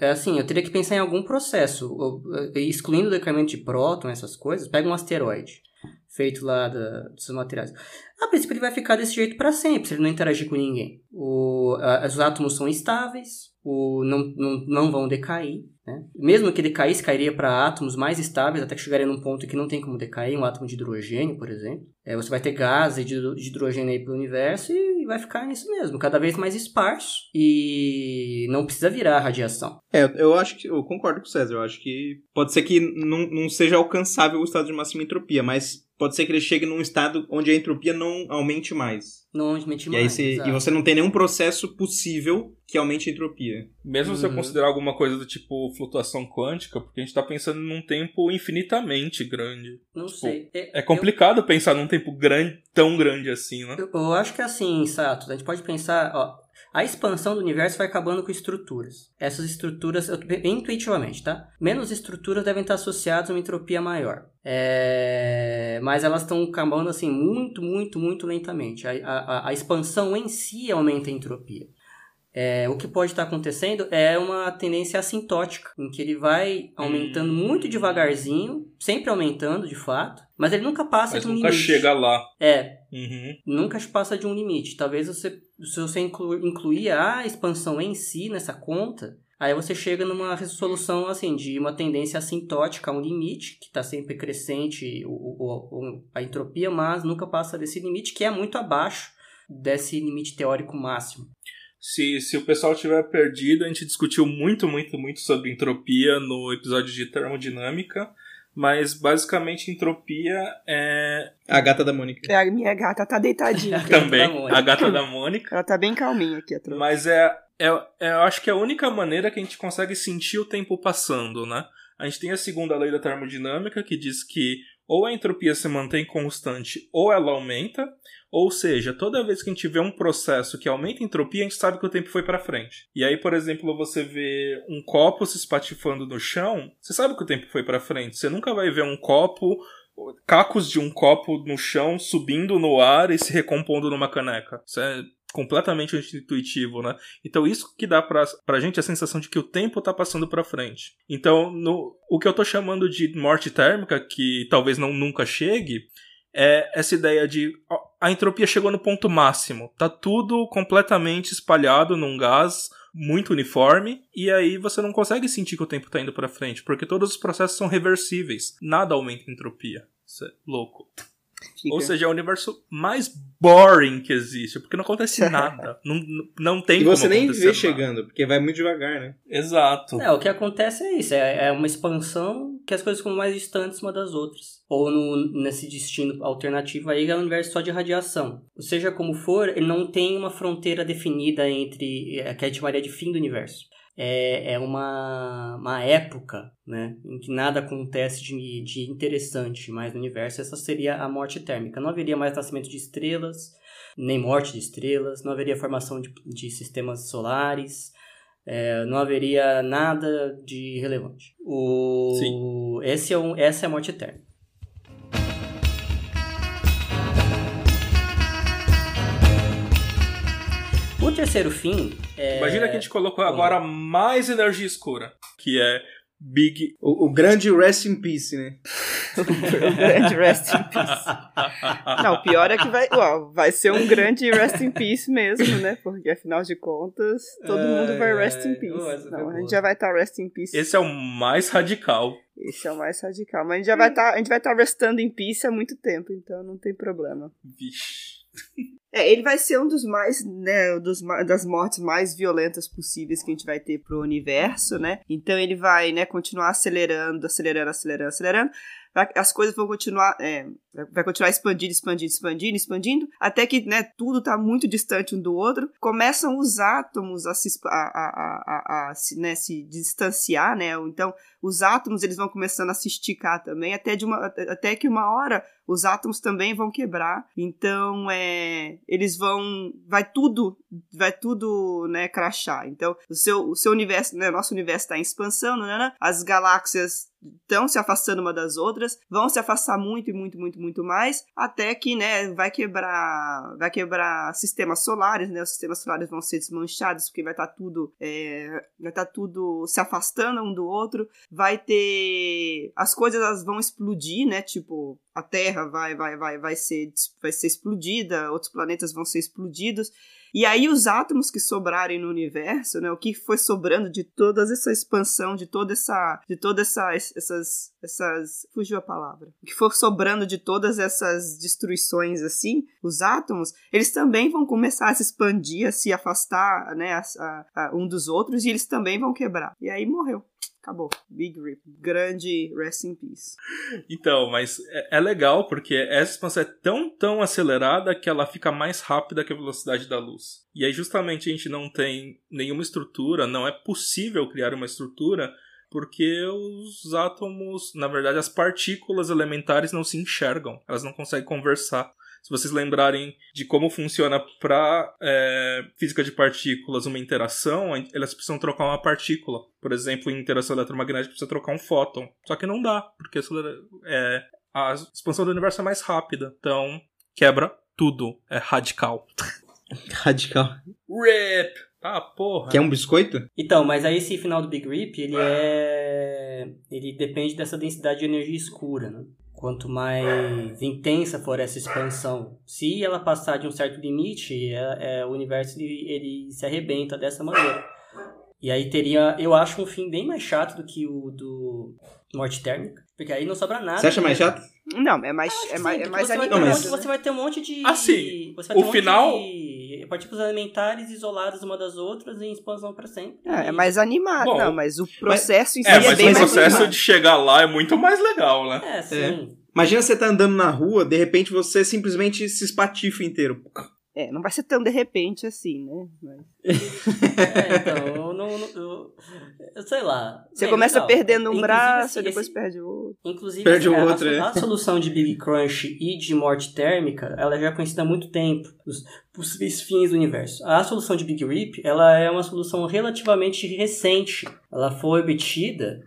é assim, eu teria que pensar em algum processo, excluindo o decaimento de próton, essas coisas, pega um asteroide feito lá da, desses materiais. A princípio ele vai ficar desse jeito para sempre, se ele não interagir com ninguém. O, a, os átomos são estáveis, o, não, não, não vão decair. Né? Mesmo que decaísse, cairia para átomos mais estáveis, até que chegaria num ponto que não tem como decair, um átomo de hidrogênio, por exemplo. É, você vai ter gases de, hidrogênio aí pelo universo e vai ficar nisso mesmo, cada vez mais esparso e não precisa virar radiação. É, eu acho que, eu concordo com o César, eu acho que pode ser que não, não seja alcançável o estado de máxima entropia, mas pode ser que ele chegue num estado onde a entropia não aumente mais. Não aumente e mais. Você, e você não tem nenhum processo possível que aumente a entropia. Mesmo uhum. se eu considerar alguma coisa do tipo flutuação quântica, porque a gente está pensando num tempo infinitamente grande. Não tipo, sei. É, é complicado eu... pensar num tempo grande, tão grande assim, né? Eu, eu acho que é assim, Sato. A gente pode pensar, ó, a expansão do universo vai acabando com estruturas. Essas estruturas, intuitivamente, tá? Menos estruturas devem estar associadas a uma entropia maior. É... Mas elas estão acabando assim muito, muito, muito lentamente. A, a, a expansão em si aumenta a entropia. É, o que pode estar acontecendo é uma tendência assintótica, em que ele vai aumentando hum. muito devagarzinho, sempre aumentando de fato, mas ele nunca passa mas de um nunca limite. Nunca chega lá. É. Uhum. Nunca passa de um limite. Talvez você, se você inclu, incluir a expansão em si nessa conta, aí você chega numa resolução assim de uma tendência assintótica a um limite, que está sempre crescente o, o, a entropia, mas nunca passa desse limite, que é muito abaixo desse limite teórico máximo. Se, se o pessoal tiver perdido, a gente discutiu muito, muito, muito sobre entropia no episódio de termodinâmica. Mas basicamente entropia é. A gata da Mônica. É, a minha gata tá deitadinha. Também, a gata da Mônica. Ela tá bem calminha aqui atrás. Mas é, é, é, eu acho que é a única maneira que a gente consegue sentir o tempo passando, né? A gente tem a segunda lei da termodinâmica que diz que ou a entropia se mantém constante ou ela aumenta, ou seja, toda vez que a gente vê um processo que aumenta a entropia, a gente sabe que o tempo foi para frente. E aí, por exemplo, você vê um copo se espatifando no chão, você sabe que o tempo foi para frente. Você nunca vai ver um copo cacos de um copo no chão subindo no ar e se recompondo numa caneca. Isso é completamente intuitivo, né? Então isso que dá pra, pra gente a sensação de que o tempo tá passando pra frente. Então, no, o que eu tô chamando de morte térmica, que talvez não nunca chegue, é essa ideia de a entropia chegou no ponto máximo. Tá tudo completamente espalhado num gás muito uniforme e aí você não consegue sentir que o tempo tá indo para frente, porque todos os processos são reversíveis. Nada aumenta a entropia. Isso é louco. Fica. Ou seja, é o universo mais boring que existe, porque não acontece nada. não, não tem E você nem vê nada. chegando, porque vai muito devagar, né? Exato. É, o que acontece é isso, é, é uma expansão que as coisas ficam mais distantes uma das outras. Ou no, nesse destino alternativo aí é um universo só de radiação. Ou seja, como for, ele não tem uma fronteira definida entre, é, que a gente chamaria de fim do universo é, é uma, uma época né, em que nada acontece de, de interessante mais no universo, essa seria a morte térmica. Não haveria mais nascimento de estrelas, nem morte de estrelas, não haveria formação de, de sistemas solares, é, não haveria nada de relevante. O, Sim. Esse é um, essa é a morte térmica. O terceiro fim é... Imagina que a gente colocou agora mais energia escura, que é Big. O, o grande Rest in Peace, né? o grande Rest in Peace. Não, o pior é que vai, uau, vai ser um grande Rest in Peace mesmo, né? Porque afinal de contas, todo É, mundo vai Rest in é, Peace. essa foi Não, a gente já vai estar Rest in Peace. Esse é o mais radical. Esse é o mais radical. Mas a gente já vai estar, a gente vai estar restando em peace há muito tempo, então não tem problema. Vixe. É, ele vai ser um dos mais, né, dos, das mortes mais violentas possíveis que a gente vai ter pro universo, né? Então ele vai, né, continuar acelerando, acelerando, acelerando, acelerando. As coisas vão continuar, é, vai- continuar expandindo, expandindo, expandindo, expandindo, até que, né, tudo tá muito distante um do outro. Começam os átomos a se, a, a, a, a, se, né, se distanciar, né? Então, os átomos eles vão começando a se esticar também, até, de uma, até que uma hora os átomos também vão quebrar. Então, é, eles vão, vai tudo, vai tudo, né, crachar. Então, o seu, o seu universo, né, nosso universo está em expansão, né, as galáxias estão se afastando uma das outras, vão se afastar muito e muito, muito, muito mais, até que, né, vai quebrar, vai quebrar sistemas solares, né, os sistemas solares vão ser desmanchados, porque vai estar tudo, é, vai estar tudo se afastando um do outro, vai ter, as coisas elas vão explodir, né, tipo, a Terra vai, vai, vai, vai ser, vai ser explodida, outros planetas vão ser explodidos, e aí os átomos que sobrarem no universo, né, o que foi sobrando de toda essa expansão, de toda essa, de toda essa, essas, essas, fugiu a palavra, o que for sobrando de todas essas destruições assim, os átomos, eles também vão começar a se expandir, a se afastar, né, a- a- a- um dos outros e eles também vão quebrar. E aí morreu. Acabou. Big Rip. Grande Rest in Peace. Então, mas é, é legal porque essa expansão é tão, tão acelerada que ela fica mais rápida que a velocidade da luz. E aí, justamente, a gente não tem nenhuma estrutura, não é possível criar uma estrutura porque os átomos, na verdade, as partículas elementares não se enxergam, elas não conseguem conversar. Se vocês lembrarem de como funciona para física de partículas uma interação, elas precisam trocar uma partícula. Por exemplo, em interação eletromagnética precisa trocar um fóton. Só que não dá, porque é, a expansão do universo é mais rápida. Então, quebra tudo. É radical. Radical. RIP! Ah, porra. Quer um biscoito? Então, mas aí esse final do Big Rip, ele é. Ele depende dessa densidade de energia escura, né? Quanto mais intensa for essa expansão, se ela passar de um certo limite, é, é, o universo ele, ele se arrebenta dessa maneira. E aí teria, eu acho, um fim bem mais chato do que o do Morte Térmica. Porque aí não sobra nada. Você acha mais chato? Não, é mais, é Sim, mais, é porque mais você vai, ter Não, um mas- monte, você vai ter um monte de. Assim, você vai o ter um monte final- de partículas elementares isoladas uma das outras em expansão para sempre. É, é E- mais animado. Bom, não, mas o processo em si É, é, mas bem o mais processo animado. de chegar lá é muito mais legal, né? É, sim. Imagina você tá andando na rua, de repente você simplesmente se espatifa inteiro. É, não vai ser tão de repente assim, né? Mas- É, então, eu não. eu- eu- eu sei lá. Você É, começa legal. perdendo um Inclusive, braço esse- e depois esse- perde o outro. Inclusive, Perde assim, o a- outro, a, é. a solução de Big Crunch e de morte térmica, ela já é conhecida há muito tempo, os possíveis fins do universo. A solução de Big Rip, ela é uma solução relativamente recente. Ela foi obtida...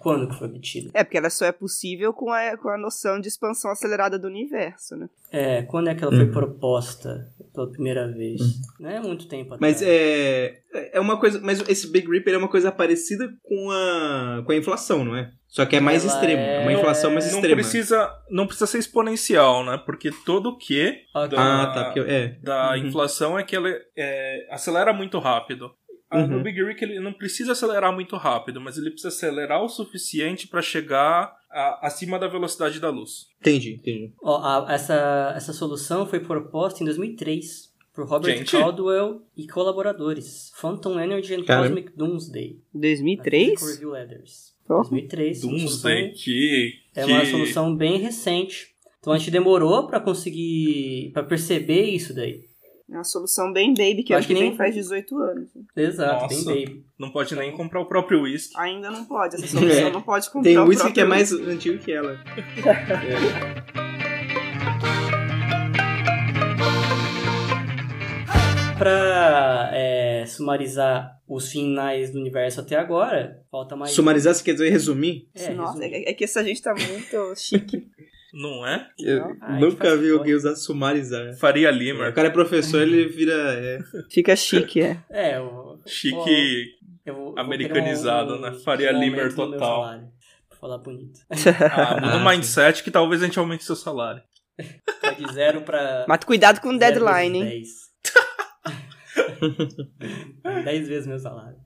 Quando que foi obtida? É, porque ela só é possível com a, com a noção de expansão acelerada do universo, né? É, quando é que ela foi Hum. proposta pela primeira vez? Não é muito tempo atrás. Mas é. É uma coisa. Mas esse Big Rip ele é uma coisa parecida com a. com a inflação, não é? Só que é mais Ela extremo. É uma é- inflação mais Não extrema. precisa, não precisa ser exponencial, né? Porque todo o que. Ah, tá. Porque, é. da Uhum. inflação é que ele é, acelera muito rápido. Ah, No Uhum. Big Rick ele não precisa acelerar muito rápido, mas ele precisa acelerar o suficiente para chegar a- acima da velocidade da luz. Entendi, entendi. Ó, a- essa, essa solução foi proposta em 2003 por Robert Gente. Caldwell e colaboradores. Phantom Energy and Caramba. Cosmic Doomsday. 2003? Physical Review Letters. Oh. 2003. uma Doomsday, solução- que, É que- uma solução bem recente. Então a gente demorou pra conseguir, pra perceber isso daí. É uma solução bem baby, que Eu acho que nem- faz 18 anos. Exato, Nossa. bem baby. não pode nem comprar o próprio whisky. Ainda não pode, essa solução É. não pode comprar Tem o whisky que é próprio mais antigo que ela. Pra é, sumarizar os finais do universo até agora, falta mais. Sumarizar, você quer dizer resumir? É, Nossa, resumir. é, é que essa gente tá muito chique. Não é? Eu Ah, nunca vi alguém usar sumarizar. Faria O Limer. cara é professor, ele vira. é, Fica chique, é. É, o. Chique. eu vou- Americanizado, querer né? Faria um Limer total. Pra falar bonito. Ah, muda Ah, o mindset que talvez a gente aumente seu salário. Vai de zero pra. Mas cuidado com o deadline, hein? vezes 10. 10 vezes meu salário.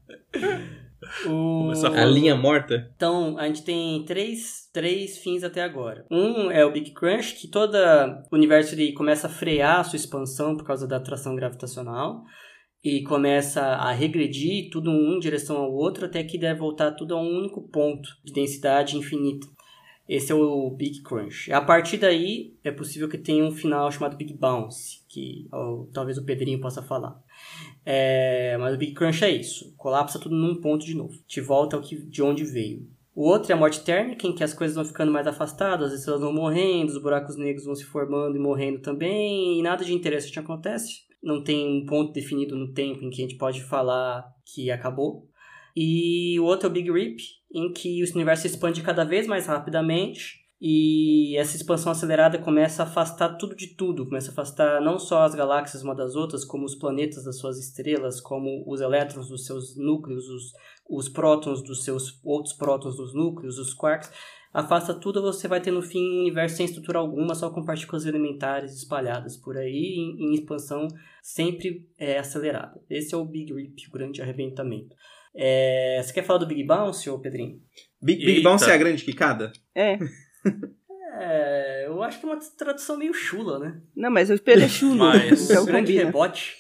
O... Começar A linha morta? Então, a gente tem três, três fins até agora. Um é o Big Crunch, que todo o universo ele começa a frear a sua expansão por causa da atração gravitacional. E começa a regredir tudo um em direção ao outro, até que deve voltar tudo a um único ponto de densidade infinita. Esse é o Big Crunch. A partir daí, é possível que tenha um final chamado Big Bounce, que ó, talvez o Pedrinho possa falar. É, mas o Big Crunch é isso. Colapsa tudo num ponto de novo. Te volta ao que, de onde veio. O outro é a morte térmica, em que as coisas vão ficando mais afastadas, as estrelas vão morrendo, os buracos negros vão se formando e morrendo também, e nada de interessante acontece. Não tem um ponto definido no tempo em que a gente pode falar que acabou. E o outro é o Big Rip, em que o universo se expande cada vez mais rapidamente e essa expansão acelerada começa a afastar tudo de tudo, começa a afastar não só as galáxias uma das outras, como os planetas das suas estrelas, como os elétrons dos seus núcleos, os, os prótons dos seus outros prótons dos núcleos, os quarks. Afasta tudo, você vai ter no fim um universo sem estrutura alguma, só com partículas elementares espalhadas por aí, em, em expansão sempre é, acelerada. Esse é o Big Rip, o grande arrebentamento. É, você quer falar do Big Bounce, ô Pedrinho? Big, Big. Bounce é a grande quicada? É. É, eu acho que é uma tradução meio chula, né? Não, mas o espelho é chulo. Mas- então o grande combina. rebote.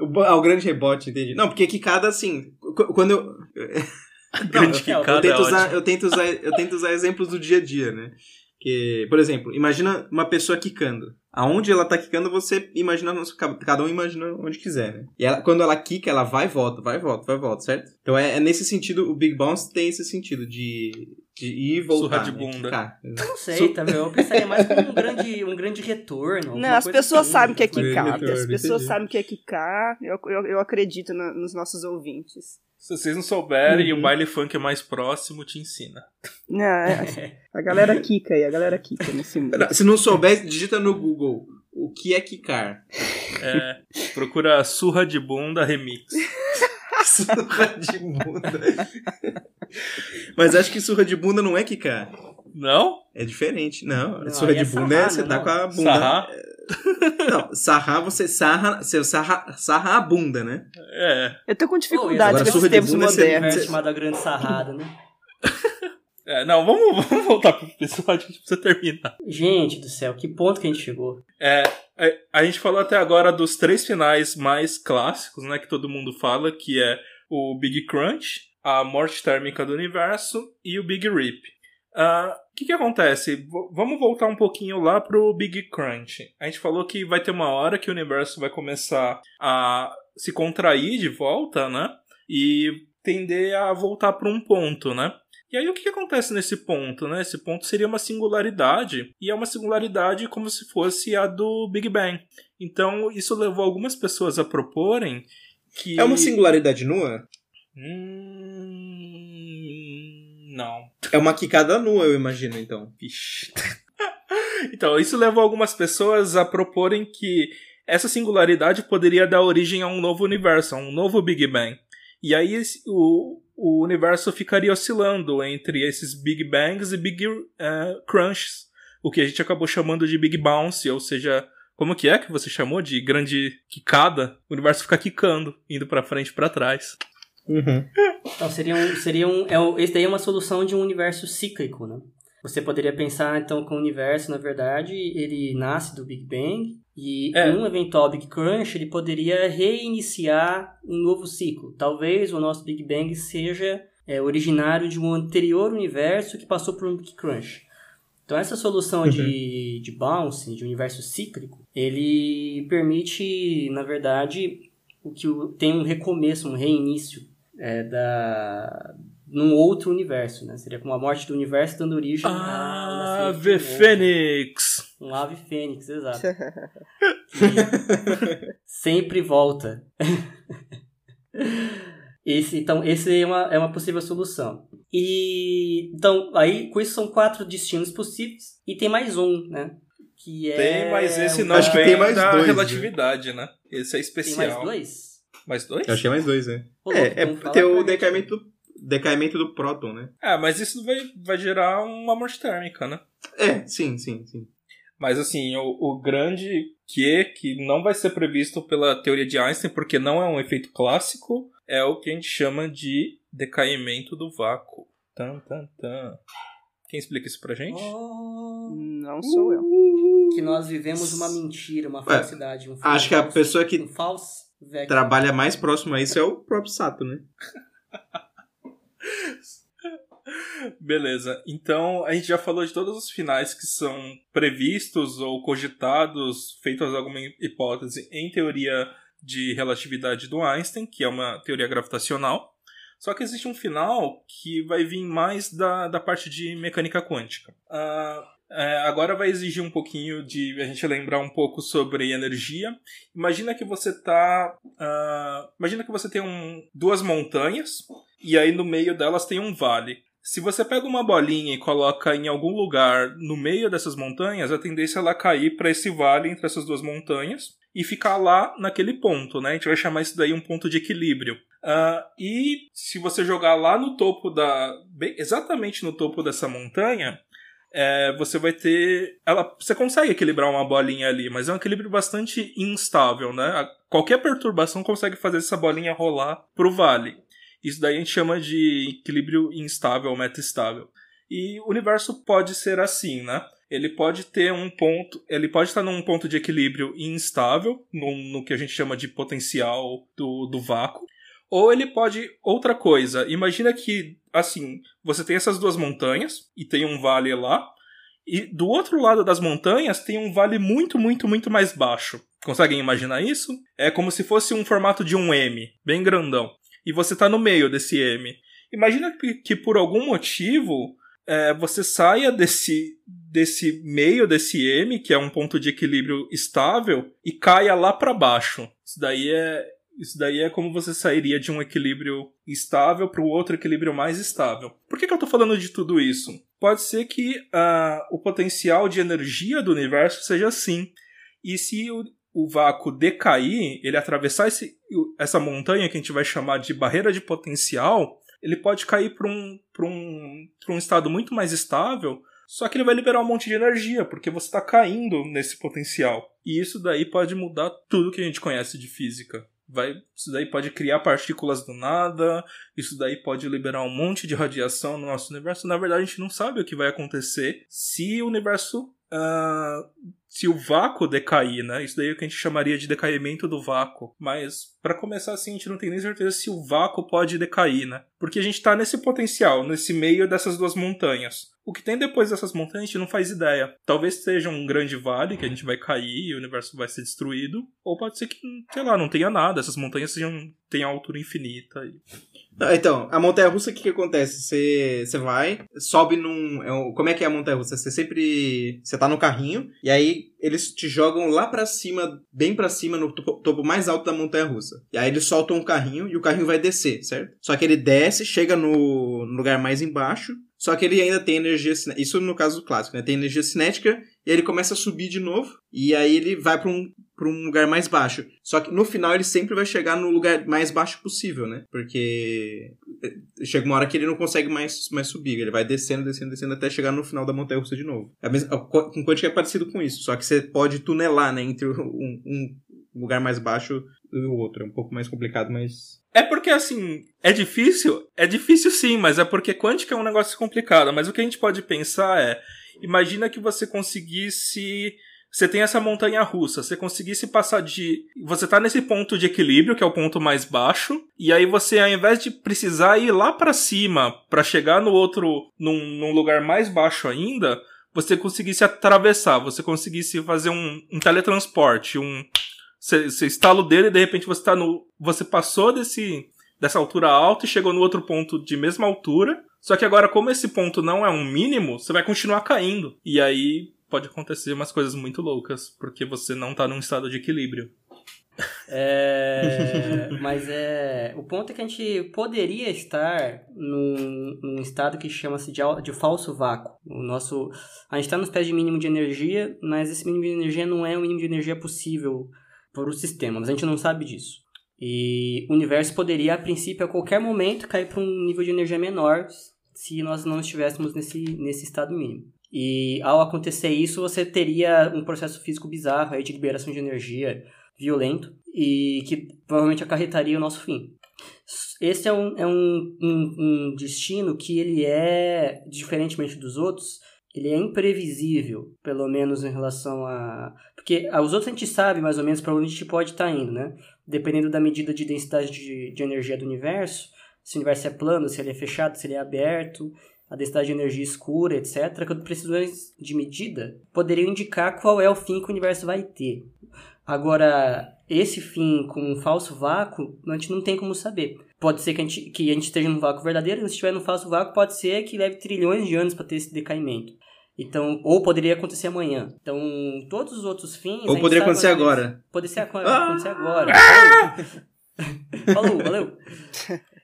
O, bo- ah, o grande rebote, entendi. Não, porque quicada, assim, qu- quando eu... Grande eu- quicada eu tento, é usar, eu, tento usar, eu tento usar exemplos do dia a dia, né? Que, por exemplo, imagina uma pessoa quicando. Aonde ela tá quicando, você imagina, cada um imagina onde quiser, né? E ela, quando ela quica, ela vai e volta, vai e volta, vai e volta, certo? Então é, é nesse sentido, o Big Bounce tem esse sentido de, de ir e voltar. Surra de né? bunda. Eu não sei, Su- tá vendo? Eu pensaria mais como um grande, um grande retorno. Não, as pessoas assim. sabem o que é Grande quicar. retorno, As pessoas entendi. sabem o que é quicar. Eu, eu, eu acredito na- nos nossos ouvintes. Se vocês não souberem Uhum. o baile funk é mais próximo, te ensina. Não, é- a galera quica aí, a galera quica nesse mundo. Não, Se não souber, digita no Google o que é quicar. É, procura surra de bunda remix. surra de bunda. Mas acho que surra de bunda não é quicar. Não? É diferente. Não, Não, surra de é bunda sarrar, é você não, tá não. com a bunda. Sarrar? Não, sarrar você sarra, você sarra, sarra a bunda, né? É. Eu tô com Oh, dificuldade agora com esses é Um modernos. universo chamado A Grande Sarrada, né? É, não, vamos, vamos voltar pro episódio, a gente precisa terminar. Gente do céu, que ponto que a gente chegou. É, é, a gente falou até agora dos três finais mais clássicos, né, que todo mundo fala, que é o Big Crunch, a morte térmica do universo e o Big Rip. Ah, O que que acontece? V- vamos voltar um pouquinho lá pro Big Crunch. A gente falou que vai ter uma hora que o universo vai começar a se contrair de volta, né? E tender a voltar para um ponto, né? E aí o que, acontece nesse ponto, né? Esse ponto seria uma singularidade, e é uma singularidade como se fosse a do Big Bang. Então isso levou algumas pessoas a proporem que... É uma singularidade nua? Hum... Não. É uma quicada nua, eu imagino, então. Vixe. então, isso levou algumas pessoas a proporem que essa singularidade poderia dar origem a um novo universo, a um novo Big Bang. E aí o, o universo ficaria oscilando entre esses Big Bangs e Big eh, Crunches, o que a gente acabou chamando de Big Bounce, ou seja, como que é que você chamou de grande quicada? O universo fica quicando, indo pra frente e pra trás. Uhum. Então seria um. Seria um é, esse daí é uma solução de um universo cíclico, né? Você poderia pensar então que o universo, na verdade, ele nasce do Big Bang e É. um eventual Big Crunch ele poderia reiniciar um novo ciclo. Talvez o nosso Big Bang seja é, originário de um anterior universo que passou por um Big Crunch. Então essa solução de, de bounce, de universo cíclico, ele permite, na verdade, o que tem um recomeço, um reinício é, da num outro universo, né? Seria como a morte do universo dando origem a Ave. Fênix! Um ave fênix, exato. Que sempre volta. Esse, então, esse é uma, é uma possível solução. E então, aí com isso são quatro destinos possíveis e tem mais um, né? Que é Tem, mas esse não Acho que vem tem mais da dois, relatividade, né? Esse é tem especial. mais dois? Mais dois? Eu achei mais dois, né? Ô, é, é tem pra o decaimento do, decaimento do próton, né? É, mas isso vai, vai gerar uma morte térmica, né? É, sim, sim, sim. Mas assim, o, o grande que que não vai ser previsto pela teoria de Einstein, porque não é um efeito clássico, é o que a gente chama de decaimento do vácuo. Tan, tan, tan. Quem explica isso pra gente? Oh, Não sou eu. que nós vivemos uma mentira, uma falsidade. Um Acho que a pessoa que Um falso trabalha mais próximo a isso é o próprio Sato, né? Beleza. Então, a gente já falou de todos os finais que são previstos ou cogitados, feitas alguma hipótese em teoria de relatividade do Einstein, que é uma teoria gravitacional. Só que existe um final que vai vir mais da, da parte de mecânica quântica. Ah, é, agora vai exigir um pouquinho de a gente lembrar um pouco sobre energia. Imagina que você tá. ah, imagina que você tem um, duas montanhas e aí no meio delas tem um vale. Se você pega uma bolinha e coloca em algum lugar no meio dessas montanhas, a tendência é ela cair para esse vale entre essas duas montanhas e ficar lá naquele ponto, né? A gente vai chamar isso daí um ponto de equilíbrio. Ah, e se você jogar lá no topo da. bem- exatamente no topo dessa montanha, é, você vai ter. Ela, você consegue equilibrar uma bolinha ali, mas é um equilíbrio bastante instável, né? Qualquer perturbação consegue fazer essa bolinha rolar pro vale. Isso daí a gente chama de equilíbrio instável, meta-estável. E o universo pode ser assim, né? Ele pode ter um ponto, ele pode estar num ponto de equilíbrio instável, no, no que a gente chama de potencial do, do vácuo, ou ele pode outra coisa. Imagina que assim, você tem essas duas montanhas e tem um vale lá, e do outro lado das montanhas tem um vale muito, muito, muito mais baixo. Conseguem imaginar isso? É como se fosse um formato de um M, bem grandão. E você está no meio desse M. Imagina que, que por algum motivo é, você saia desse, desse meio desse M, que é um ponto de equilíbrio estável, e caia lá para baixo. Isso daí é, isso daí é como você sairia de um equilíbrio estável para o outro equilíbrio mais estável. Por que, que eu estou falando de tudo isso? Pode ser que ah, o potencial de energia do universo seja assim. E se o, o vácuo decair, ele atravessar esse, essa montanha que a gente vai chamar de barreira de potencial, ele pode cair para um, um, um estado muito mais estável, só que ele vai liberar um monte de energia, porque você está caindo nesse potencial. E isso daí pode mudar tudo que a gente conhece de física. Vai, isso daí pode criar partículas do nada, isso daí pode liberar um monte de radiação no nosso universo. Na verdade, a gente não sabe o que vai acontecer se o universo. ah, se o vácuo decair, né? Isso daí é o que a gente chamaria de decaimento do vácuo. Mas, para começar assim, a gente não tem nem certeza se o vácuo pode decair, né? Porque a gente tá nesse potencial, nesse meio dessas duas montanhas. O que tem depois dessas montanhas a gente não faz ideia. Talvez seja um grande vale que a gente vai cair e o universo vai ser destruído. Ou pode ser que, sei lá, não tenha nada. Essas montanhas sejam, tenham altura infinita. E... Ah, Então, a montanha russa, o que, que acontece? Você, você vai, sobe num. é um- como é que é a montanha russa? Você sempre. Você tá no carrinho, e aí eles te jogam lá pra cima, bem pra cima, no topo, topo mais alto da montanha russa. E aí eles soltam o carrinho e o carrinho vai descer, certo? Só que ele desce, chega no, no lugar mais embaixo, só que ele ainda tem energia cinética. Isso no caso clássico, né? Tem energia cinética, e aí ele começa a subir de novo, e aí ele vai pra um, um lugar mais baixo. Só que no final ele sempre vai chegar no lugar mais baixo possível, né? Porque eh, chega uma hora que ele não consegue mais, mais subir. Ele vai descendo, descendo, descendo até chegar no final da montanha russa de novo. É a mesma, com quântica é parecido com isso, só que você pode tunelar, né? Entre um, um lugar mais baixo e o outro. É um pouco mais complicado, mas. É porque, assim, é difícil? É difícil sim, mas é porque quântica é um negócio complicado. Mas o que a gente pode pensar é: imagina que você conseguisse. Você tem essa montanha russa, você conseguisse passar de. Você tá nesse ponto de equilíbrio, que é o ponto mais baixo, e aí você, ao invés de precisar ir lá pra cima para chegar no outro. Num, num lugar mais baixo ainda, você conseguisse atravessar, você conseguisse fazer um, um teletransporte, um. Você, você estala o dedo e de repente você tá no. Você passou desse. dessa altura alta e chegou no outro ponto de mesma altura. Só que agora, como esse ponto não é um mínimo, você vai continuar caindo. E aí pode acontecer umas coisas muito loucas, porque você não tá num estado de equilíbrio. É, mas é, o ponto é que a gente poderia estar num, num estado que chama-se de, de falso vácuo. O nosso, a gente está nos pés de mínimo de energia, mas esse mínimo de energia não é o mínimo de energia possível para o sistema, mas a gente não sabe disso. E o universo poderia, a princípio, a qualquer momento, cair para um nível de energia menor se nós não estivéssemos nesse, nesse estado mínimo. E ao acontecer isso, você teria um processo físico bizarro aí de liberação de energia violento e que provavelmente acarretaria o nosso fim. Esse é um, é um, um, um destino que ele é, diferentemente dos outros, ele é imprevisível, pelo menos em relação a... Porque os outros a gente sabe mais ou menos para onde a gente pode estar tá indo, né? Dependendo da medida de densidade de, de energia do universo, se o universo é plano, se ele é fechado, se ele é aberto, a densidade de energia escura, etc., que precisões de medida poderiam indicar qual é o fim que o universo vai ter. Agora, esse fim com um falso vácuo, a gente não tem como saber. Pode ser que a gente, que a gente esteja num vácuo verdadeiro, se estiver num falso vácuo, pode ser que leve trilhões de anos para ter esse decaimento. Então, ou poderia acontecer amanhã. Então, todos os outros fins. Ou poderia acontecer agora. Pode ser ah! acontecer agora. Ah! Falou, valeu.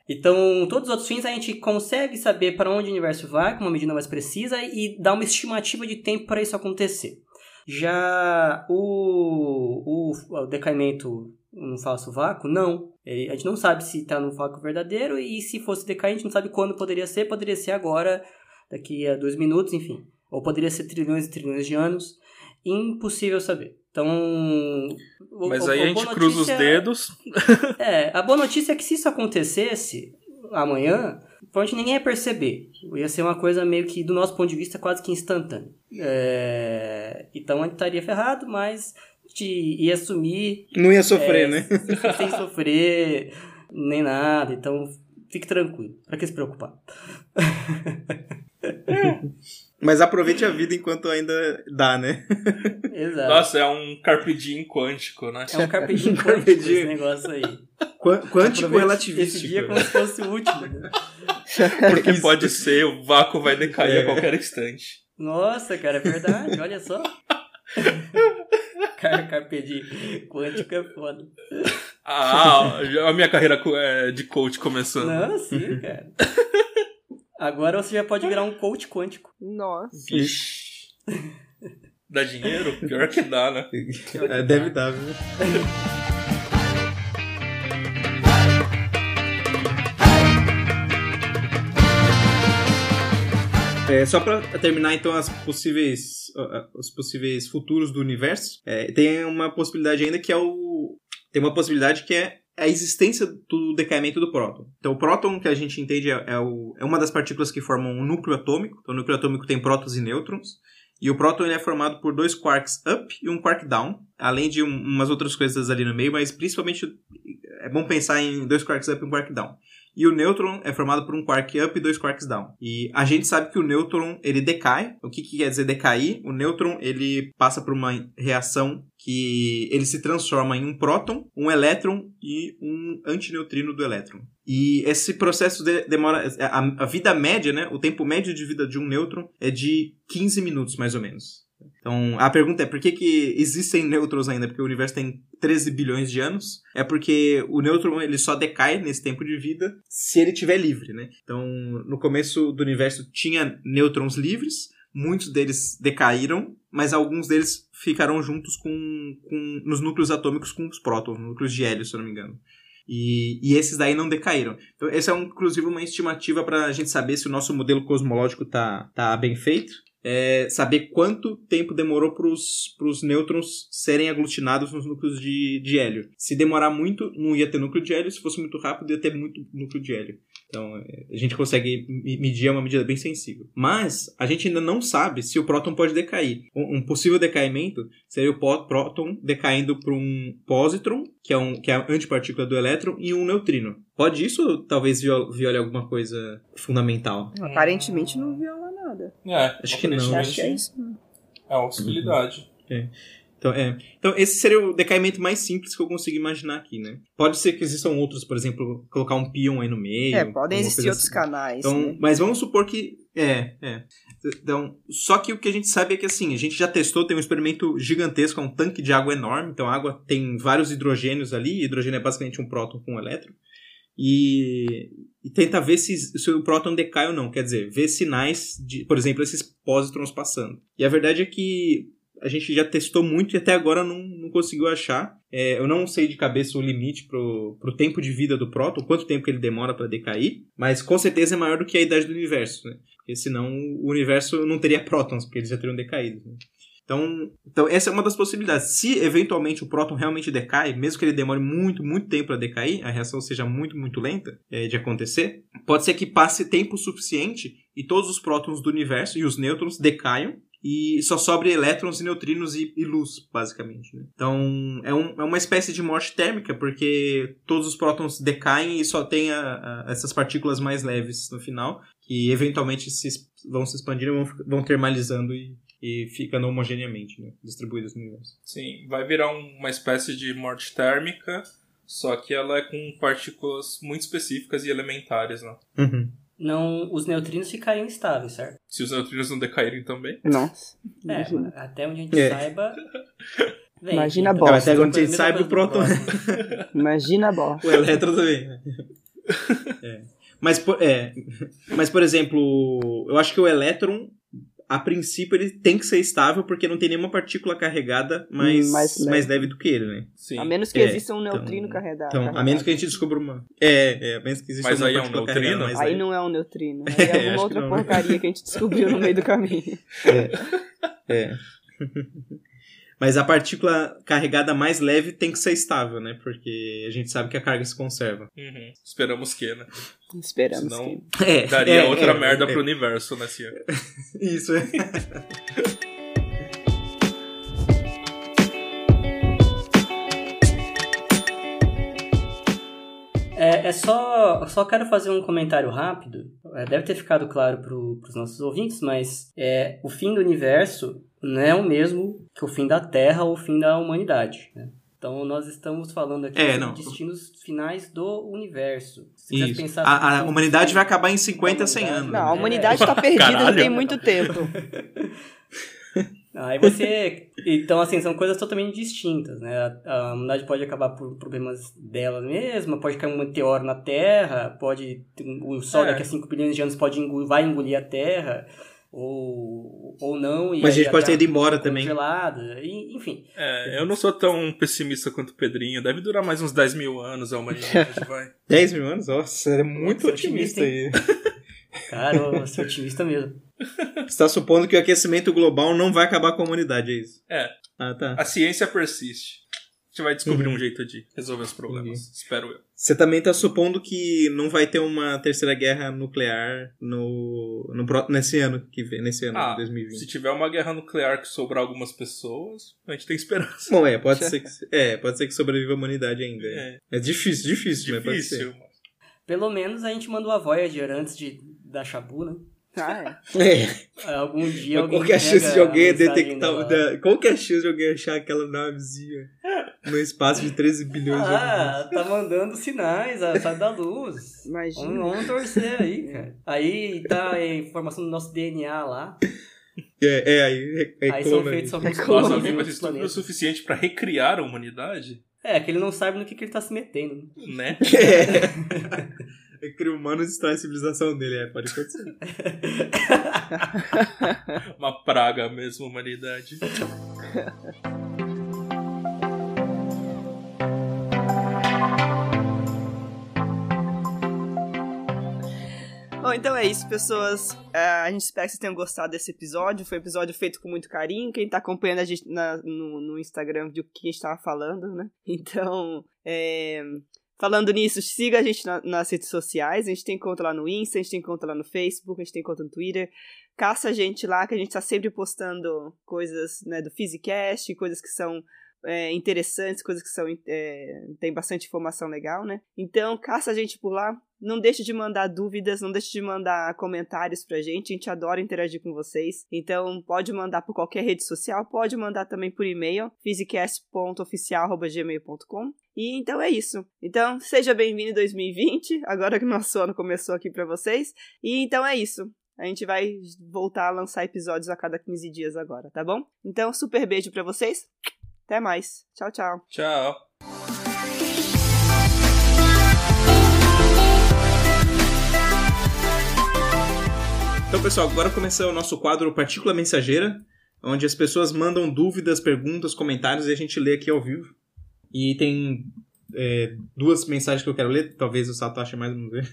Então, todos os outros fins a gente consegue saber para onde o universo vai com uma medida mais precisa e dar uma estimativa de tempo para isso acontecer. Já o, o, o decaimento no falso vácuo, não. A gente não sabe se está no vácuo verdadeiro e se fosse decair, a gente não sabe quando poderia ser. Poderia ser agora, daqui a dois minutos, enfim. Ou poderia ser trilhões e trilhões de anos. Impossível saber. Então. Mas aí a, a gente cruza os dedos. É, a boa notícia é que se isso acontecesse amanhã, provavelmente ninguém ia perceber. Ia ser uma coisa meio que, do nosso ponto de vista, quase que instantânea. É... Então a gente estaria ferrado, mas a gente ia assumir. Não ia sofrer, é, né? Sem sofrer, nem nada. Então fique tranquilo. Pra que se preocupar? Mas aproveite a vida enquanto ainda dá, né? Exato. Nossa, é um carpe diem quântico, né? É um carpe diem quântico esse negócio aí. Qu quântico relativístico. Esse dia como se fosse o último. Né? Porque pode ser, o vácuo vai decair é. a qualquer instante. Nossa, cara, é verdade, olha só. Cara, carpe diem quântico é foda. Ah, a minha carreira é, de coach começando. Não, sim, cara. Agora você já pode virar um coach quântico. Nossa. Ixi. Dá dinheiro? Pior que dá, né? É, deve dar, viu? É, só para terminar então as possíveis os possíveis futuros do universo, é, tem uma possibilidade ainda que é o tem uma possibilidade que é a existência do decaimento do próton. Então, o próton, que a gente entende, é, é, o, é uma das partículas que formam um núcleo atômico. Então, o núcleo atômico tem prótons e nêutrons. E o próton ele é formado por dois quarks up e um quark down, além de um, umas outras coisas ali no meio, mas principalmente é bom pensar em dois quarks up e um quark down. E o nêutron é formado por um quark up e dois quarks down. E a gente sabe que o nêutron, ele decai. O que, que quer dizer decair? O nêutron, ele passa por uma reação que ele se transforma em um próton, um elétron e um antineutrino do elétron. E esse processo de, demora. A, a, vida média, né? O tempo médio de vida de um nêutron é de 15 minutos, mais ou menos. Então, a pergunta é por que, que existem nêutrons ainda? Porque o universo tem 13 bilhões de anos. É porque o nêutron ele só decai nesse tempo de vida se ele estiver livre, né? Então, no começo do universo tinha nêutrons livres, muitos deles decaíram, mas alguns deles ficaram juntos com, com nos núcleos atômicos com os prótons, núcleos de hélio, se eu não me engano. E, e, esses daí não decaíram. Então, essa é, um, inclusive, uma estimativa para a gente saber se o nosso modelo cosmológico tá, tá bem feito é saber quanto tempo demorou para os nêutrons serem aglutinados nos núcleos de, de hélio. Se demorar muito, não ia ter núcleo de hélio, se fosse muito rápido, ia ter muito núcleo de hélio. Então, é, a gente consegue medir é uma medida bem sensível. Mas, a gente ainda não sabe se o próton pode decair. Um possível decaimento seria o próton decaindo para um positron, que é, um, que é a antipartícula do elétron, e um neutrino. Pode isso talvez viole alguma coisa fundamental? Aparentemente não viola nada. É, acho que não. Acho que é isso. É uma possibilidade. Uhum. É. Então, é. então, esse seria o decaimento mais simples que eu consigo imaginar aqui, né? Pode ser que existam outros, por exemplo, colocar um pion aí no meio. É, podem existir outros assim. canais. Então, né? Mas vamos supor que É, é. Então, só que o que a gente sabe é que assim, a gente já testou, tem um experimento gigantesco, é um tanque de água enorme, então a água tem vários hidrogênios ali, hidrogênio é basicamente um próton com um elétron, e, e tenta ver se, se, o próton decai ou não, quer dizer, ver sinais de, por exemplo, esses pósitrons passando. E a verdade é que a gente já testou muito e até agora não, não conseguiu achar. É, eu não sei de cabeça o limite pro, pro tempo de vida do próton, quanto tempo que ele demora para decair, mas com certeza é maior do que a idade do universo, né? Porque senão o universo não teria prótons, porque eles já teriam decaído. Né? Então, então, essa é uma das possibilidades. Se eventualmente o próton realmente decai, mesmo que ele demore muito, muito tempo para decair, a reação seja muito, muito lenta é, de acontecer, pode ser que passe tempo suficiente e todos os prótons do universo e os nêutrons decaiam e só sobre elétrons e neutrinos e, e luz, basicamente. Né? Então, é, um, é, uma espécie de morte térmica, porque todos os prótons decaem e só tem a, a, essas partículas mais leves no final, que eventualmente se, vão se expandindo vão, vão termalizando e, e ficando homogeneamente né? distribuídas no universo. Sim, vai virar uma espécie de morte térmica, só que ela é com partículas muito específicas e elementares, né? Uhum não, os neutrinos ficariam estáveis, certo? Se os neutrinos não decaírem também? Nossa. É, até onde a gente é. saiba. Vem, Imagina a bosta. Até onde a gente saiba o próton. Imagina a bosta. O elétron também. é. Mas, é, mas, por exemplo, eu acho que o elétron a princípio ele tem que ser estável porque não tem nenhuma partícula carregada mais, mais, leve. mais leve do que ele, né? Sim. A menos que é, exista um neutrino então, carregado. Então, a menos que a gente descubra uma. É, é a menos que exista mas uma aí é um neutrino? Aí, aí não é um neutrino. Aí é alguma outra porcaria que a gente descobriu no meio do caminho. É. é. Mas a partícula carregada mais leve tem que ser estável, né? Porque a gente sabe que a carga se conserva. Uhum. Esperamos que, né? Esperamos Senão que. É, daria é, outra é, merda é, pro universo, né, Cia? Isso, é. É, só, só quero fazer um comentário rápido. É, deve ter ficado claro para os nossos ouvintes, mas é, o fim do universo não é o mesmo que o fim da Terra ou o fim da humanidade. Né? Então nós estamos falando aqui é, sobre destinos finais do universo. Se Isso. Pensar a, a humanidade vai acabar em 50, 100 anos. Não, a humanidade está é. perdida já tem muito tempo. Aí você. Então, assim, são coisas totalmente distintas, né? A, a humanidade pode acabar por problemas dela mesma, pode cair um meteoro na Terra, pode. O Sol é. daqui a 5 bilhões de anos pode engolir, vai engolir a Terra ou, ou não. Mas a gente pode ter ido embora também. E, enfim. É, eu não sou tão pessimista quanto o Pedrinho. Deve durar mais uns 10 mil anos a humanidade, vai. 10 mil anos? Nossa, é muito otimista, otimista aí. Cara, eu sou otimista mesmo. Você está supondo que o aquecimento global não vai acabar com a humanidade, é isso? É. Ah, tá. A ciência persiste gente vai descobrir uhum. um jeito de resolver os problemas. Uhum. Espero eu. Você também tá supondo que não vai ter uma terceira guerra nuclear no, no nesse ano que vem, nesse ano, ah, 2020. Se tiver uma guerra nuclear que sobrar algumas pessoas, a gente tem esperança. Bom, é, pode ser que, é, pode ser que sobreviva a humanidade ainda. É, é difícil, difícil, difícil mas Pelo menos a gente mandou a Voyager antes de da Shabu, né? Ah, é. é. Algum dia alguém Qual que é a chance de alguém detectar. Da... Qual que é a chance de alguém achar aquela navezinha? no espaço de 13 bilhões ah, de anos. Ah, tá mandando sinais, sai da luz. Imagina. Vamos, vamos torcer aí, cara. Aí tá a informação do nosso DNA lá. É, é aí. É, aí são feitos só Nossa, alguém vai ter o suficiente pra recriar a humanidade? É, que ele não sabe no que, que ele tá se metendo. Né? É. é cria humanos e destrói a civilização dele, é, pode acontecer. Uma praga mesmo, humanidade. Bom, então é isso, pessoas. É, a gente espera que vocês tenham gostado desse episódio. Foi um episódio feito com muito carinho. Quem tá acompanhando a gente na, no, no, Instagram viu o que a gente tava falando, né? Então, é, Falando nisso, siga a gente na, nas redes sociais. A gente tem conta lá no Insta, a gente tem conta lá no Facebook, a gente tem conta no Twitter. Caça a gente lá, que a gente tá sempre postando coisas né, do Physicast, coisas que são é, interessantes, coisas que são é, tem bastante informação legal, né? Então, caça a gente por lá. Não deixe de mandar dúvidas, não deixe de mandar comentários pra gente. A gente adora interagir com vocês. Então, pode mandar por qualquer rede social, pode mandar também por e-mail, physicast.oficial.gmail.com. E então é isso. Então, seja bem-vindo em 2020, agora que nosso ano começou aqui para vocês. E então é isso. A gente vai voltar a lançar episódios a cada 15 dias agora, tá bom? Então, super beijo para vocês. Até mais. Tchau, tchau. Tchau. Então, pessoal, agora começa o nosso quadro Partícula Mensageira, onde as pessoas mandam dúvidas, perguntas, comentários e a gente lê aqui ao vivo. E tem é, duas mensagens que eu quero ler, talvez o Sato ache mais, vamos ver.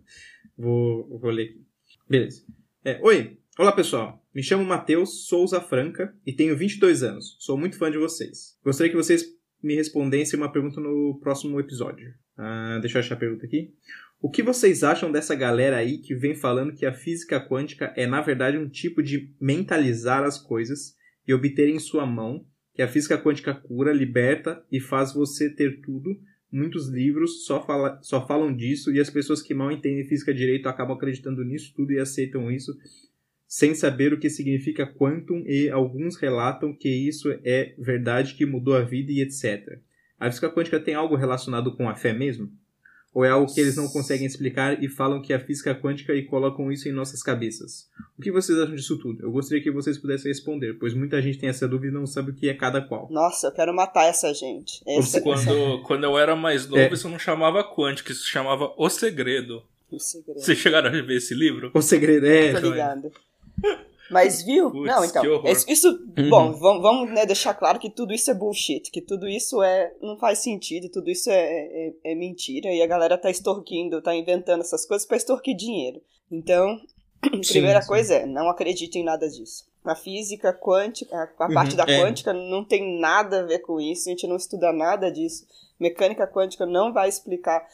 vou, vou ler aqui. Beleza. É, Oi, olá pessoal. Me chamo Matheus Souza Franca e tenho 22 anos. Sou muito fã de vocês. Gostaria que vocês me respondessem uma pergunta no próximo episódio. Ah, deixa eu achar a pergunta aqui. O que vocês acham dessa galera aí que vem falando que a física quântica é na verdade um tipo de mentalizar as coisas e obter em sua mão, que a física quântica cura, liberta e faz você ter tudo? Muitos livros só, fala, só falam disso e as pessoas que mal entendem física direito acabam acreditando nisso tudo e aceitam isso sem saber o que significa quantum e alguns relatam que isso é verdade que mudou a vida e etc. A física quântica tem algo relacionado com a fé mesmo? Ou é algo que eles não conseguem explicar e falam que é a física quântica e colocam isso em nossas cabeças? O que vocês acham disso tudo? Eu gostaria que vocês pudessem responder, pois muita gente tem essa dúvida e não sabe o que é cada qual. Nossa, eu quero matar essa gente. Essa... Quando, quando eu era mais novo, é. isso não chamava quântica, isso chamava O Segredo. O Segredo. Vocês chegaram a ver esse livro? O Segredo, é. Tô ligado. Mas viu? Puts, não, então. Isso, uhum. bom, vamos, vamos né, deixar claro que tudo isso é bullshit, que tudo isso é não faz sentido, tudo isso é, é, é mentira e a galera tá extorquindo, tá inventando essas coisas para extorquir dinheiro. Então, sim, primeira sim. coisa é, não acredite em nada disso. A física quântica, a, a parte uhum, da é. quântica não tem nada a ver com isso, a gente não estuda nada disso. Mecânica quântica não vai explicar